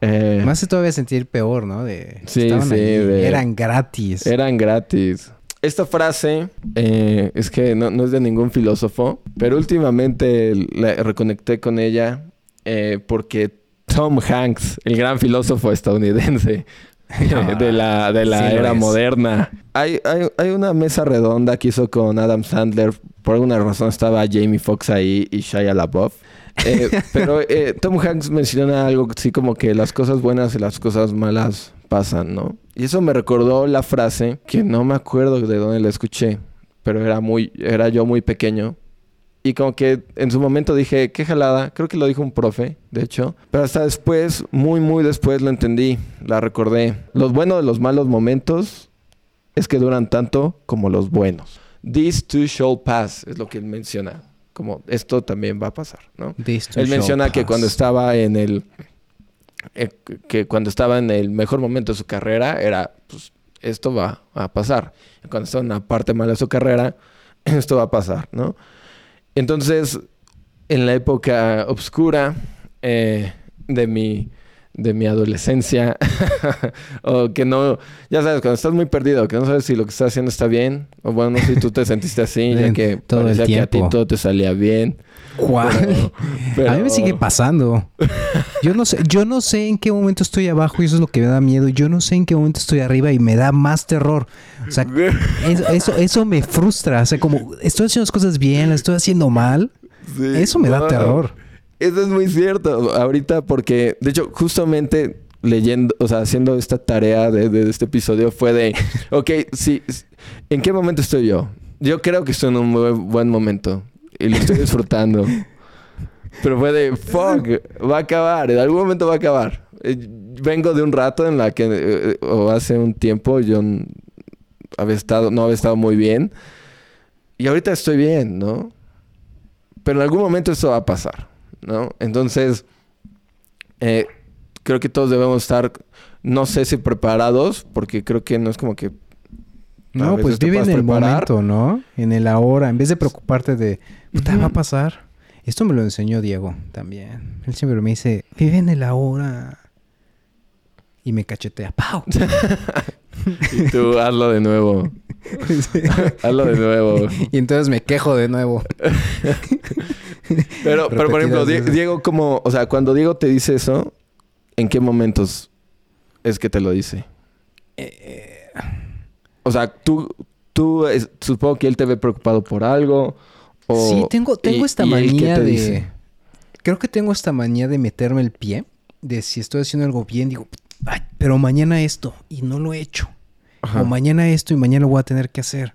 Eh, Me hace todavía sentir peor, ¿no? De, Sí, sí, allí, de- Eran gratis. Eran gratis. Esta frase eh, es que no, no es de ningún filósofo, pero últimamente la reconecté con ella eh, porque Tom Hanks, el gran filósofo estadounidense, *laughs* de la, de la Sí era moderna. Hay, hay, hay una mesa redonda que hizo con Adam Sandler. Por alguna razón estaba Jamie Foxx ahí y Shia LaBeouf. Eh, *laughs* pero eh, Tom Hanks menciona algo así como que las cosas buenas y las cosas malas pasan, ¿no? Y eso me recordó la frase que no me acuerdo de dónde la escuché, pero era muy, era yo muy pequeño. Y como que en su momento dije, qué jalada, creo que lo dijo un profe, de hecho. Pero hasta después, muy, muy después lo entendí, la recordé. Los buenos de los malos momentos es que duran tanto como los buenos. This too shall pass, es lo que él menciona. Como esto también va a pasar, ¿no? This too Él menciona que cuando estaba en el eh, que cuando estaba en el mejor momento de su carrera era pues esto va a pasar. Cuando está en la parte mala de su carrera, *clears throat* esto va a pasar, ¿no? Entonces, en la época oscura eh, de mi de mi adolescencia *laughs* o que no ya sabes cuando estás muy perdido que no sabes si lo que estás haciendo está bien o bueno no sé si tú te sentiste así ya *laughs* que todo el que a ti tiempo. todo te salía bien pero- *laughs* A mí me sigue pasando. Yo no sé, yo no sé en qué momento estoy abajo y eso es lo que me da miedo. Yo no sé en qué momento estoy arriba y me da más terror. O sea, eso, eso, eso me frustra. O sea, como estoy haciendo las cosas bien, las estoy haciendo mal. Sí, Eso me da no. terror. Eso es muy cierto. Ahorita porque, de hecho, justamente leyendo, o sea, haciendo esta tarea de, de este episodio fue de, *laughs* ok, sí, ¿en qué momento estoy yo? Yo creo que estoy en un muy buen momento y lo estoy disfrutando. *laughs* Pero fue de, fuck, va a acabar, en algún momento va a acabar. Eh, Vengo de un rato en la que, eh, o hace un tiempo, yo había estado, no había estado muy bien. Y ahorita estoy bien, ¿no? Pero en algún momento eso va a pasar, ¿no? Entonces, eh, creo que todos debemos estar, no sé si preparados, porque creo que no es como que... No, pues vive en el preparar. momento, ¿no? En el ahora. En vez de preocuparte de, puta, va a pasar. Esto me lo enseñó Diego también. Él siempre me dice, vive en el ahora. Y me cachetea. ¡Pau! *laughs* Y tú hazlo de nuevo. *laughs* hazlo de nuevo. y entonces me quejo de nuevo. Pero, pero por ejemplo. Diego, como, o sea, cuando Diego te dice eso, ¿en qué momentos es que te lo dice? Eh, O sea, tú, tú es- supongo que él te ve preocupado por algo. O, sí, tengo, tengo y- esta y él, ¿qué manía de... dice? Creo que tengo esta manía de meterme el pie. De si estoy haciendo algo bien, digo, "Ay, pero mañana esto. Y no lo he hecho. Ajá. O mañana esto y mañana lo voy a tener que hacer.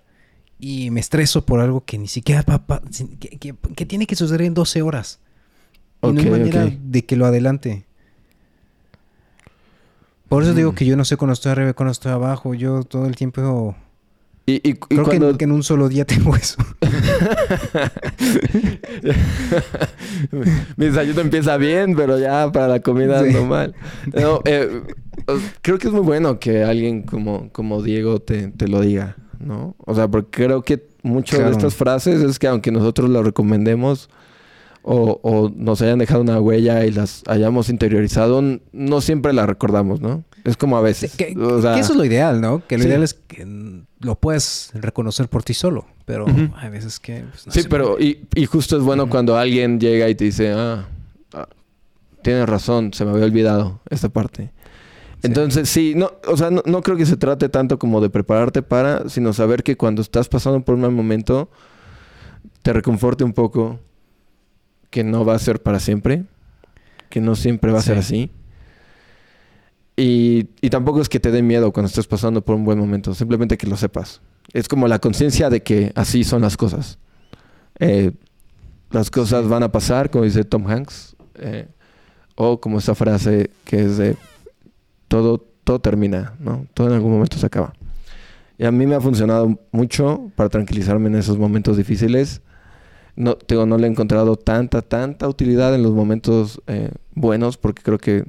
Y me estreso por algo que ni siquiera va pa- sin- que, que- que tiene que suceder en 12 horas. Y no hay manera de que lo adelante. Por eso digo Mm. que yo no sé cuando estoy arriba y cuando estoy abajo. Yo todo el tiempo... Y, y- Creo que- cuando... que, en un solo día *laughs* tengo eso. *laughs* Mi desayuno empieza bien, pero ya para la comida Sí. ando mal. No, eh, creo que es muy bueno que alguien como, como Diego te, te lo diga, ¿no? O sea, porque creo que muchas de estas frases es que aunque nosotros lo recomendemos o, o nos hayan dejado una huella y las hayamos interiorizado, no siempre las recordamos, ¿no? Es como a veces. Que, o sea, que eso es lo ideal, ¿no? Que lo sí. ideal es que lo puedes reconocer por ti solo. Pero hay veces que... pues, no Sí, pero y, y justo es bueno cuando alguien llega y te dice, ah, ah, tienes razón, se me había olvidado esta parte. Entonces, sí, no, o sea, no, no creo que se trate tanto como de prepararte para, sino saber que cuando estás pasando por un mal momento, te reconforte un poco que no va a ser para siempre, que no siempre va a ser Sí. así. Y, y tampoco es que te dé miedo cuando estés pasando por un buen momento, simplemente que lo sepas. Es como la conciencia de que así son las cosas. Eh, las cosas van a pasar, como dice Tom Hanks, eh, o como esa frase que es de todo, todo termina, ¿no? Todo en algún momento se acaba. Y a mí me ha funcionado mucho para tranquilizarme en esos momentos difíciles. No, digo, no le he encontrado tanta, tanta utilidad en los momentos eh, buenos, porque creo que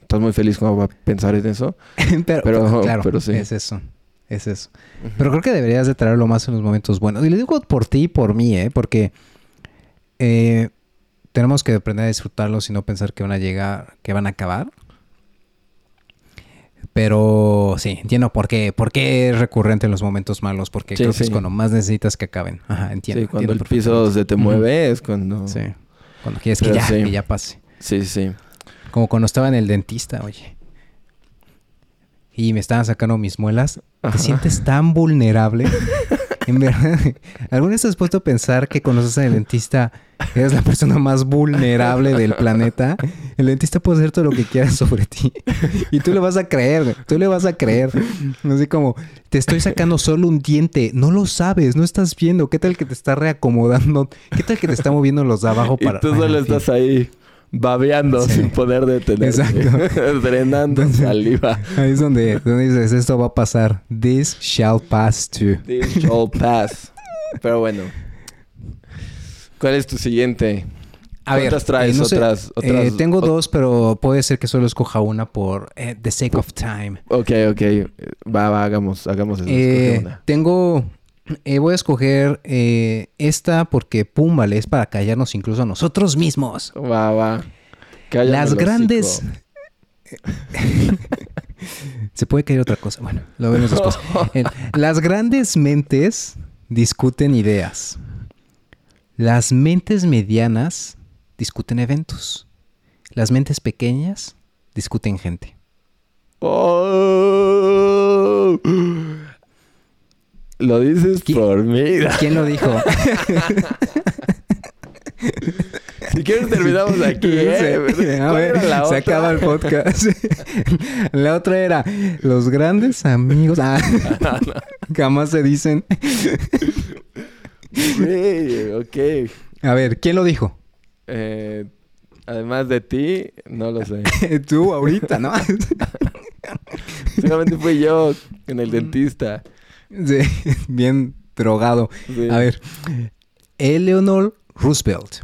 estás muy feliz como va a pensar en eso. pero, *laughs* pero- pero, claro, pero sí. es eso. Es eso. Pero creo que deberías de traerlo más en los momentos buenos. Y lo digo por ti y por mí, ¿eh? Porque eh, tenemos que aprender a disfrutarlos y no pensar que van a llegar, que van a acabar. Pero sí, entiendo por qué, por qué es recurrente en los momentos malos, porque Sí, creo que es cuando más necesitas que acaben. Ajá, entiendo. Sí, cuando el piso se te mueve es cuando... Sí. Cuando quieres que Pero ya, sí. que ya pase. sí, sí. Como cuando estaba en el dentista, oye. y me estaban sacando mis muelas, te sientes tan vulnerable. *laughs* En verdad, *laughs* ¿alguna vez has puesto a pensar que conoces al dentista eres la persona más vulnerable del planeta? El dentista puede hacer todo lo que quiera sobre ti. *laughs* Y tú le vas a creer. Tú le vas a creer. Así como, te estoy sacando solo un diente. No lo sabes, no estás viendo. ¿Qué tal que te está reacomodando? ¿Qué tal que te está moviendo los de abajo para... Y tú solo estás ahí babeando Sí. sin poder detenerte. Exacto. *laughs* Drenando Entonces- saliva. Ahí es donde, donde dices, esto va a pasar. This shall pass too. This shall pass. Pero bueno. ¿Cuál es tu siguiente? A ver, ¿Cuántas traes? eh, no sé, otras, eh, otras- tengo dos, pero puede ser que solo escoja una por eh, the sake of time. Ok, ok. Va, va, hagamos, hagamos eso. Una. tengo, eh, voy a escoger eh, esta porque pum, vale, es para callarnos incluso a nosotros mismos. Va, va. Cállame Las grandes... hocico. *laughs* Se puede caer otra cosa. Bueno, lo vemos después. *laughs* Eh, Las grandes mentes discuten ideas. Las mentes medianas discuten eventos. Las mentes pequeñas discuten gente. Oh. Lo dices ¿Qui- por mí. ¿Quién lo dijo? *laughs* Si quieres terminamos aquí. ¿eh? Sí. A ¿Cuál ver, se otra? acaba el podcast. *laughs* La otra era los grandes amigos. Ah, *laughs* jamás se dicen. Sí, ok. A ver, ¿quién lo dijo? Eh, además de ti, no lo sé. Tú ahorita, ¿no? Seguramente fui yo en el dentista. Sí, *laughs* bien drogado. Sí. A ver, Eleanor Roosevelt.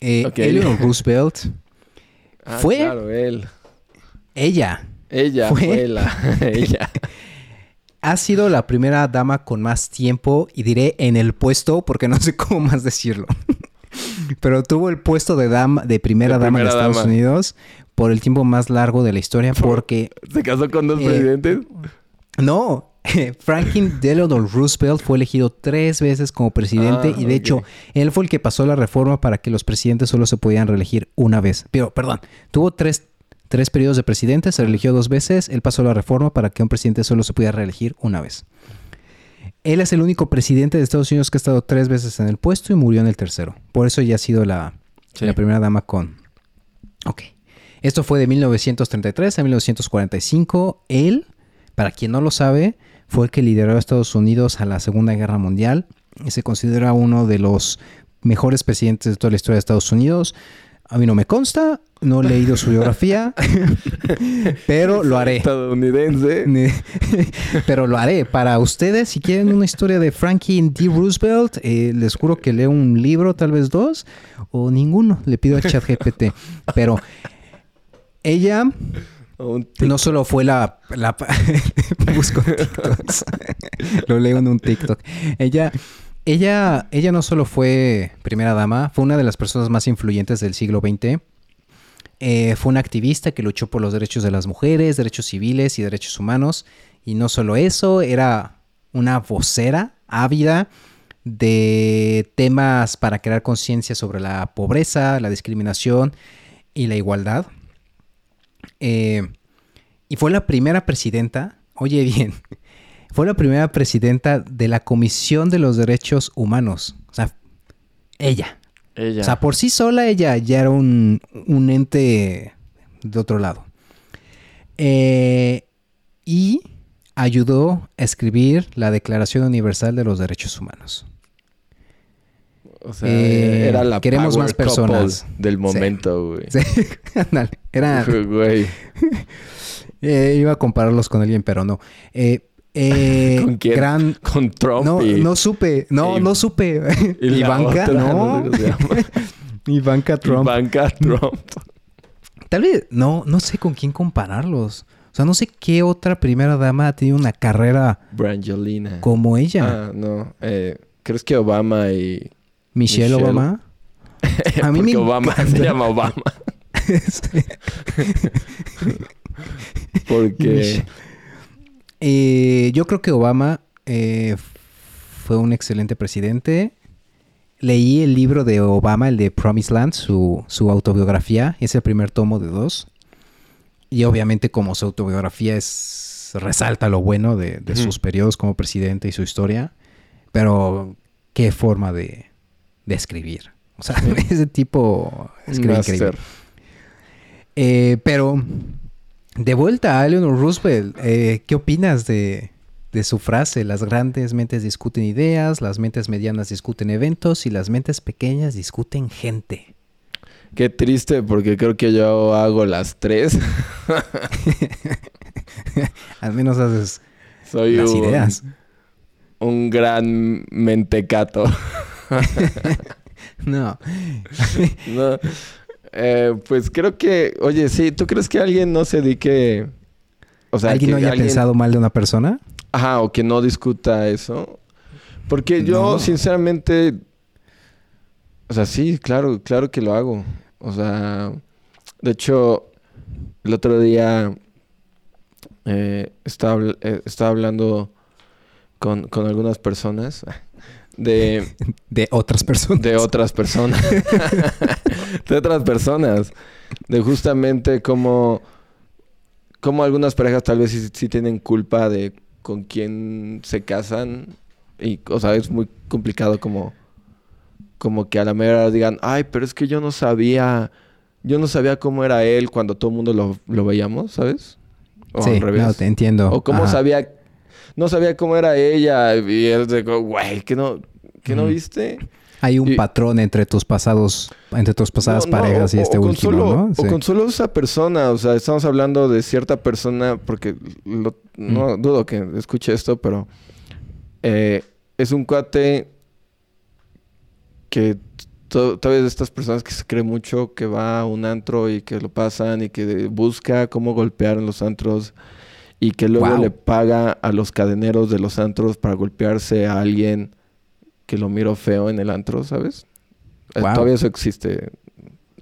Eh. Eleanor Roosevelt, *laughs* Ah, ¿Fue? Claro, él. ella Ella ¿Fue? fue, la. *laughs* ella. ha sido la primera dama con más tiempo y diré en el puesto porque no sé cómo más decirlo. Pero tuvo el puesto de dama de primera De dama de primera Estados dama. Unidos por el tiempo más largo de la historia porque ¿Se casó con dos Eh, presidentes? No, *laughs* Franklin Delano Roosevelt fue elegido tres veces como presidente Ah, y de ok. hecho él fue el que pasó la reforma para que los presidentes solo se podían reelegir una vez. Pero, perdón, tuvo tres, tres periodos de presidente, se reeligió dos veces, él pasó la reforma para que un presidente solo se pudiera reelegir una vez. Él es el único presidente de Estados Unidos que ha estado tres veces en el puesto y murió en el tercero. Por eso ya ha sido la, Sí. la primera dama con... Ok. Esto fue de 1933 a 1945. Él, para quien no lo sabe, fue el que lideró a Estados Unidos a la Segunda Guerra Mundial y se considera uno de los mejores presidentes de toda la historia de Estados Unidos. A mí no me consta, no he leído su biografía, *laughs* pero lo haré. Estadounidense. *laughs* Pero lo haré. Para ustedes, si quieren una historia de Franklin D. Roosevelt, eh, les juro que leo un libro, tal vez dos, o ninguno. Le pido a ChatGPT. Pero ella no solo fue la... *laughs* busco TikToks. *laughs* lo leo en un TikTok. Ella... Ella, ella no solo fue primera dama, fue una de las personas más influyentes del siglo XX. Eh, fue una activista que luchó por los derechos de las mujeres, derechos civiles y derechos humanos. Y no solo eso, era una vocera ávida de temas para crear conciencia sobre la pobreza, la discriminación y la igualdad. Eh, y fue la primera presidenta, oye *laughs* bien, fue la primera presidenta de la Comisión de los Derechos Humanos. O sea, ella. Ella. O sea, por sí sola ella ya era un, un ente de otro lado. Eh, y ayudó a escribir la Declaración Universal de los Derechos Humanos. O sea, eh, era la queremos power más personas. del momento, güey. Sí, *laughs* ándale, era, *laughs* Güey. *laughs* eh, iba a compararlos con alguien, pero no. Eh, eh, ¿Con quién? Gran, Con Trump no, y... no supe, no, y- no supe. y Ivanka, otra, no. no sé. Ivanka Trump. Ivanka Trump. Tal vez, no, no sé con quién compararlos. O sea, no sé qué otra primera dama ha tenido una carrera Brangelina. como ella. Ah, no. Eh, ¿Crees que Obama y... Michelle, Michelle. Obama. *laughs* A mí Porque me Obama se llama Obama. *laughs* Sí. Porque... Eh, yo creo que Obama eh, fue un excelente presidente. Leí el libro de Obama, el de Promised Land, su, su autobiografía. Es el primer tomo de dos. y obviamente como su autobiografía es resalta lo bueno de, de sus periodos como presidente y su historia, pero qué forma de, de escribir. O sea, *laughs* ese tipo escribe increíble. Eh, pero de vuelta a Eleanor Roosevelt, eh, ¿qué opinas de, de su frase? Las grandes mentes discuten ideas, las mentes medianas discuten eventos y las mentes pequeñas discuten gente. Qué triste porque creo que yo hago las tres. *laughs* Al menos haces Soy las un, ideas. un gran mentecato. *laughs* No. *laughs* No, eh, pues creo que, oye, sí, ¿tú crees que alguien no se dedique, o sea, ¿Alguien que no haya alguien- pensado mal de una persona? ajá, o que no discuta eso? Porque yo, No. sinceramente, o sea, sí, claro, claro que lo hago. O sea, de hecho, el otro día eh, estaba, eh, estaba hablando con, con algunas personas *laughs* de, De otras personas. de otras personas. *laughs* de otras personas. De justamente cómo, cómo algunas parejas tal vez sí, sí tienen culpa de con quién se casan. Y, o sea, es muy complicado como, como que a la mera digan, ay, pero es que yo no sabía, yo no sabía cómo era él cuando todo el mundo lo, lo veíamos, ¿sabes? O sí, al revés. no, te entiendo. O cómo Ajá. sabía, no sabía cómo era ella. Y él de, güey, ¿qué no, qué no Ujú. viste? Hay un y- patrón entre tus pasados, entre tus pasadas No, no, parejas y o- este o último, solo- ¿no? O Sí. con solo esa persona, o sea, estamos hablando de cierta persona, porque lo- no dudo que escuche esto, pero eh, es un cuate que to- todavía de estas personas que se cree mucho, que va a un antro y que lo pasan y que busca cómo golpear en los antros y que luego Wow. le paga a los cadeneros de los antros para golpearse a alguien que lo miro feo en el antro, ¿sabes? Eh, Wow. Todavía eso existe.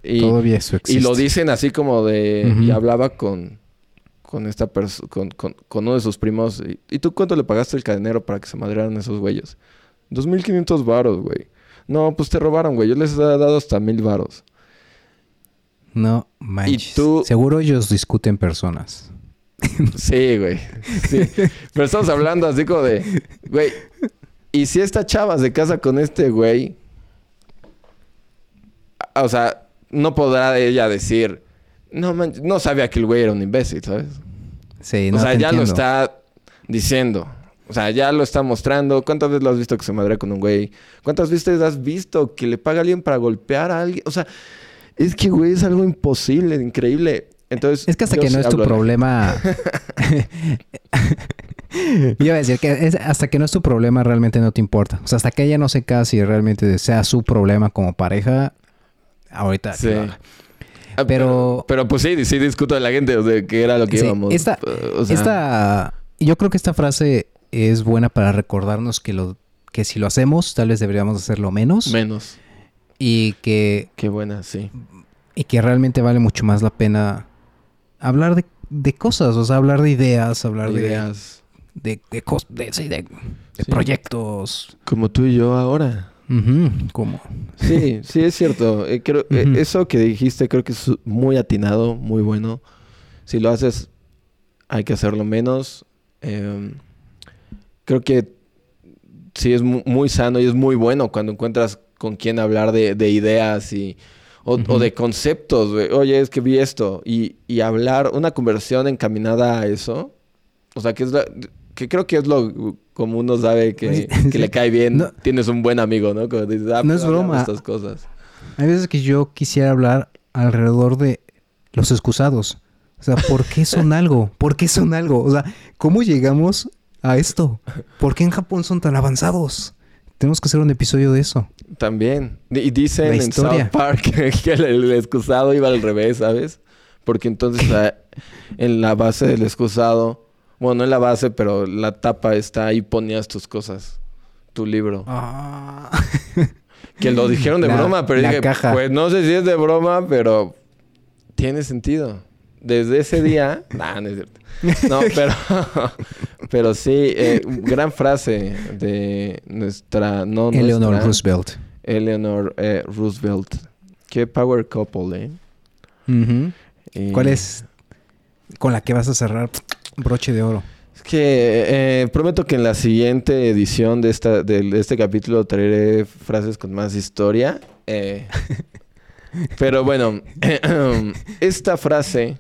Y, Todavía eso y existe. lo dicen así como de... Y hablaba con, con esta persona, con, con, con uno de sus primos. Y, ¿Y tú cuánto le pagaste al cadenero para que se madrearan esos güeyes? 2.500 varos, güey. No, pues te robaron, güey. Yo les he dado hasta mil varos. No manches. tú- Seguro ellos discuten personas. *laughs* Sí, güey. Sí. Pero estamos hablando así como de... Güey, ¿y si esta chava se casa con este güey? O sea, no podrá ella decir... No, man, no sabía que el güey era un imbécil, ¿sabes? Sí, o no sea, te ya lo está diciendo. O sea, ya lo está mostrando. ¿Cuántas veces lo has visto que se madrea con un güey? ¿Cuántas veces has visto que le paga a alguien para golpear a alguien? O sea, es que, güey, es algo imposible, increíble. Entonces, Es que hasta yo que no es tu problema. *laughs* Iba a decir que es- hasta que no es tu problema realmente no te importa. O sea, hasta que ella no se case y realmente sea su problema como pareja, ahorita. Sí. Ah, Pero- Pero pues sí, sí discuto de la gente, o sea, que era lo que Sí, íbamos. esta- o sea, Esta, yo creo que esta frase es buena para recordarnos que lo que si lo hacemos, tal vez deberíamos hacerlo menos Menos. y que Qué buena, sí. y que realmente vale mucho más la pena hablar de, de cosas, o sea, hablar de ideas, hablar de Ideas. de, de, de, de- de Sí. proyectos. Como tú y yo ahora. Como Sí, sí, es cierto. Eh, creo, eh, eso que dijiste creo que es muy atinado, muy bueno. Si lo haces, hay que hacerlo menos. Eh, creo que sí es mu- muy sano y es muy bueno cuando encuentras con quién hablar de, de ideas y, o, o de conceptos. güey. Oye, es que vi esto. Y, y hablar, una conversación encaminada a eso. O sea, que es la- que creo que es lo como uno sabe que, Pues, que *laughs* le cae bien. No. Tienes un buen amigo, ¿no? Como dices, ah, No pues, es hablamos broma. Estas cosas. Hay veces que yo quisiera hablar alrededor de los excusados. O sea, ¿por qué son *laughs* algo? ¿Por qué son algo? O sea, ¿cómo llegamos a esto? ¿Por qué en Japón son tan avanzados? Tenemos que hacer un episodio de eso. También. Y dicen en. South Park *laughs* que el, el excusado iba al revés, ¿sabes? Porque entonces la- en la base del excusado, bueno, no en la base, pero la tapa está ahí ponías tus cosas, tu libro. *laughs* Que lo dijeron de La- broma, pero dije, caja. pues no sé si es de broma, pero tiene sentido. Desde ese día, *laughs* nah, no es cierto. No, pero, pero sí, eh, gran frase de nuestra, no Eleanor nuestra, Roosevelt. Eleanor eh, Roosevelt. Qué power couple, ¿eh? ¿Cuál es con la que vas a cerrar broche de oro. Es que eh, prometo que en la siguiente edición de, esta, de, este capítulo traeré frases con más historia. Eh, *laughs* pero bueno, *clears throat* esta frase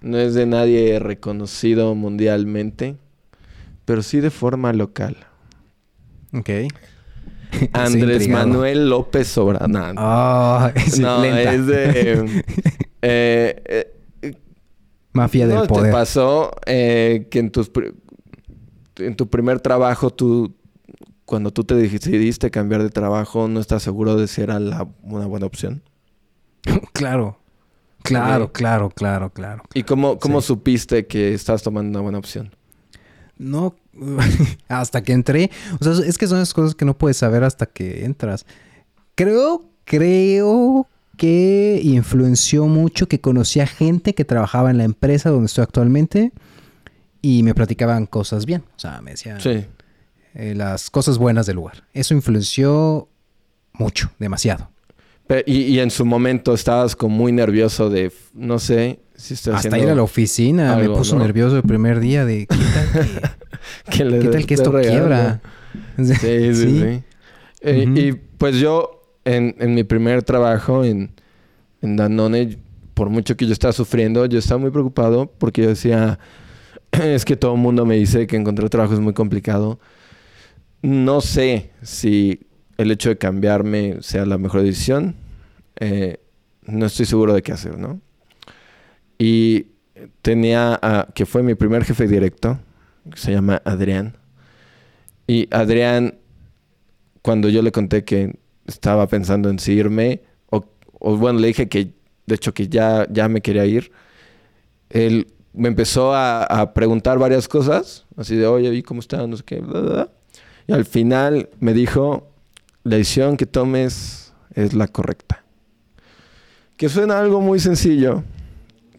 no es de nadie reconocido mundialmente, pero sí de forma local. Ok. *laughs* Andrés Manuel López Obrador. Ah, *laughs* es no, lenta. es de... *laughs* eh, eh, Mafia del ¿No poder. te pasó eh, que en, tus en tu primer trabajo tú, cuando tú te decidiste cambiar de trabajo, no estás seguro de si era la- una buena opción? claro. Claro, claro, claro, claro. ¿Y cómo, cómo Sí. supiste que estás tomando una buena opción? No, *laughs* hasta que entré. O sea, es que son esas cosas que no puedes saber hasta que entras. Creo, creo que influenció mucho que conocía gente que trabajaba en la empresa donde estoy actualmente y me platicaban cosas bien. O sea, me decían Sí. eh, las cosas buenas del lugar. Eso influenció mucho, demasiado. Y, y en su momento estabas como muy nervioso de, no sé, Hasta ir a la oficina algo, me puso ¿no? nervioso el primer día de ¿qué tal que, *laughs* que qué tal esto quiebra? Sí, sí, *laughs* sí. Eh. Y pues yo, en, en mi primer trabajo en, en Danone, por mucho que yo estaba sufriendo, yo estaba muy preocupado porque yo decía, *clears throat* es que todo el mundo me dice que encontrar trabajo es muy complicado. No sé si el hecho de cambiarme sea la mejor decisión. Eh, no estoy seguro de qué hacer, ¿no? Y tenía, que fue mi primer jefe directo, que se llama Adrián. Y Adrián, cuando yo le conté que estaba pensando en si irme, o, o bueno, le dije que, de hecho, que ya, ya me quería ir, él me empezó a, preguntar varias cosas, así de, oye, ¿y cómo está? No sé qué. Y al final me dijo, la decisión que tomes es la correcta. Que suena algo muy sencillo,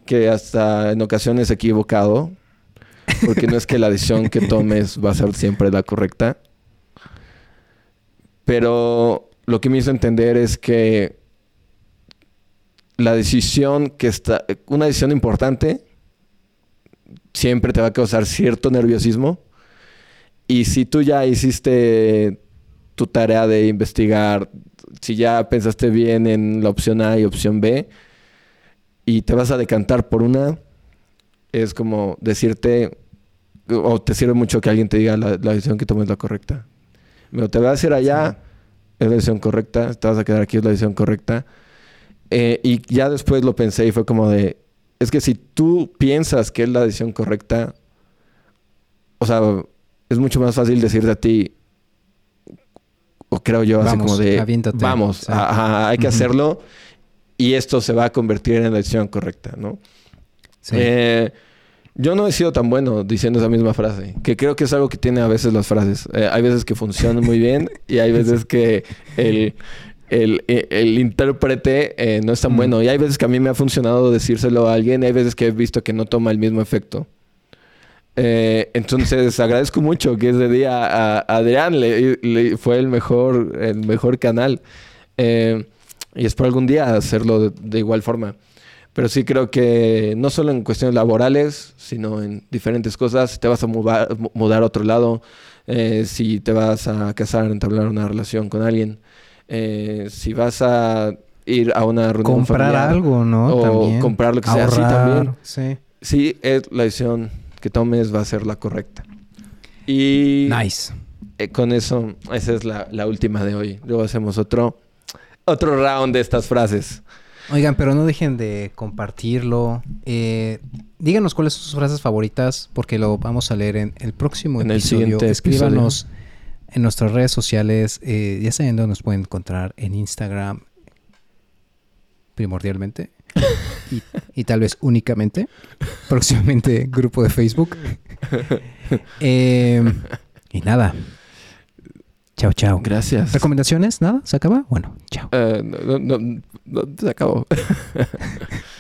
que hasta en ocasiones equivocado, porque no es que la decisión que tomes va a ser siempre la correcta. Pero lo que me hizo entender es que la decisión que está, una decisión importante, siempre te va a causar cierto nerviosismo. Y si tú ya hiciste tu tarea de investigar, si ya pensaste bien en la opción A y opción B, y te vas a decantar por una, es como decirte, o te sirve mucho que alguien te diga la, la decisión que tomes es la correcta. Pero te vas a ir allá, es la decisión correcta, te vas a quedar aquí, es la decisión correcta. Eh, y ya después lo pensé y fue como de, es que si tú piensas que es la decisión correcta, o sea, es mucho más fácil decirte a ti, o creo yo, así Vamos, como de, vamos, hay que hacerlo y esto se va a convertir en la decisión correcta, ¿no? Sí. Eh, yo no he sido tan bueno diciendo esa misma frase, que creo que es algo que tiene a veces las frases. Eh, hay veces que funcionan muy bien *laughs* y hay veces que el, el, el- el intérprete eh, no es tan Mm. bueno. Y hay veces que a mí me ha funcionado decírselo a alguien y hay veces que he visto que no toma el mismo efecto. Eh, entonces agradezco mucho que ese día a, a Adrián le, le- fue el mejor, el mejor canal. Eh, y espero algún día hacerlo de, de igual forma. Pero sí creo que no solo en cuestiones laborales, sino en diferentes cosas. Si te vas a mudar, mu- mudar a otro lado, eh, si te vas a casar, entablar una relación con alguien, eh, si vas a ir a una reunión comprar familiar, algo, ¿no? o también. comprar lo que sea, sí, Ahorrar, también. Sí. Sí, es la decisión que tomes va a ser la correcta. Y Nice. eh, con eso, esa es la, la última de hoy. Luego hacemos otro, otro round de estas frases. Oigan, pero no dejen de compartirlo. Eh, díganos cuáles son sus frases favoritas, porque lo vamos a leer en el próximo En el episodio. siguiente Escríbanos en nuestras redes sociales. eh, ya saben dónde nos pueden encontrar en Instagram, primordialmente. y, y tal vez únicamente. Próximamente grupo de Facebook. *laughs* Eh, y nada. Chao, chao. Gracias. ¿Recomendaciones? ¿Nada? ¿Se acaba? Bueno, chao. Eh, no, no, no, no, se acabó. *laughs*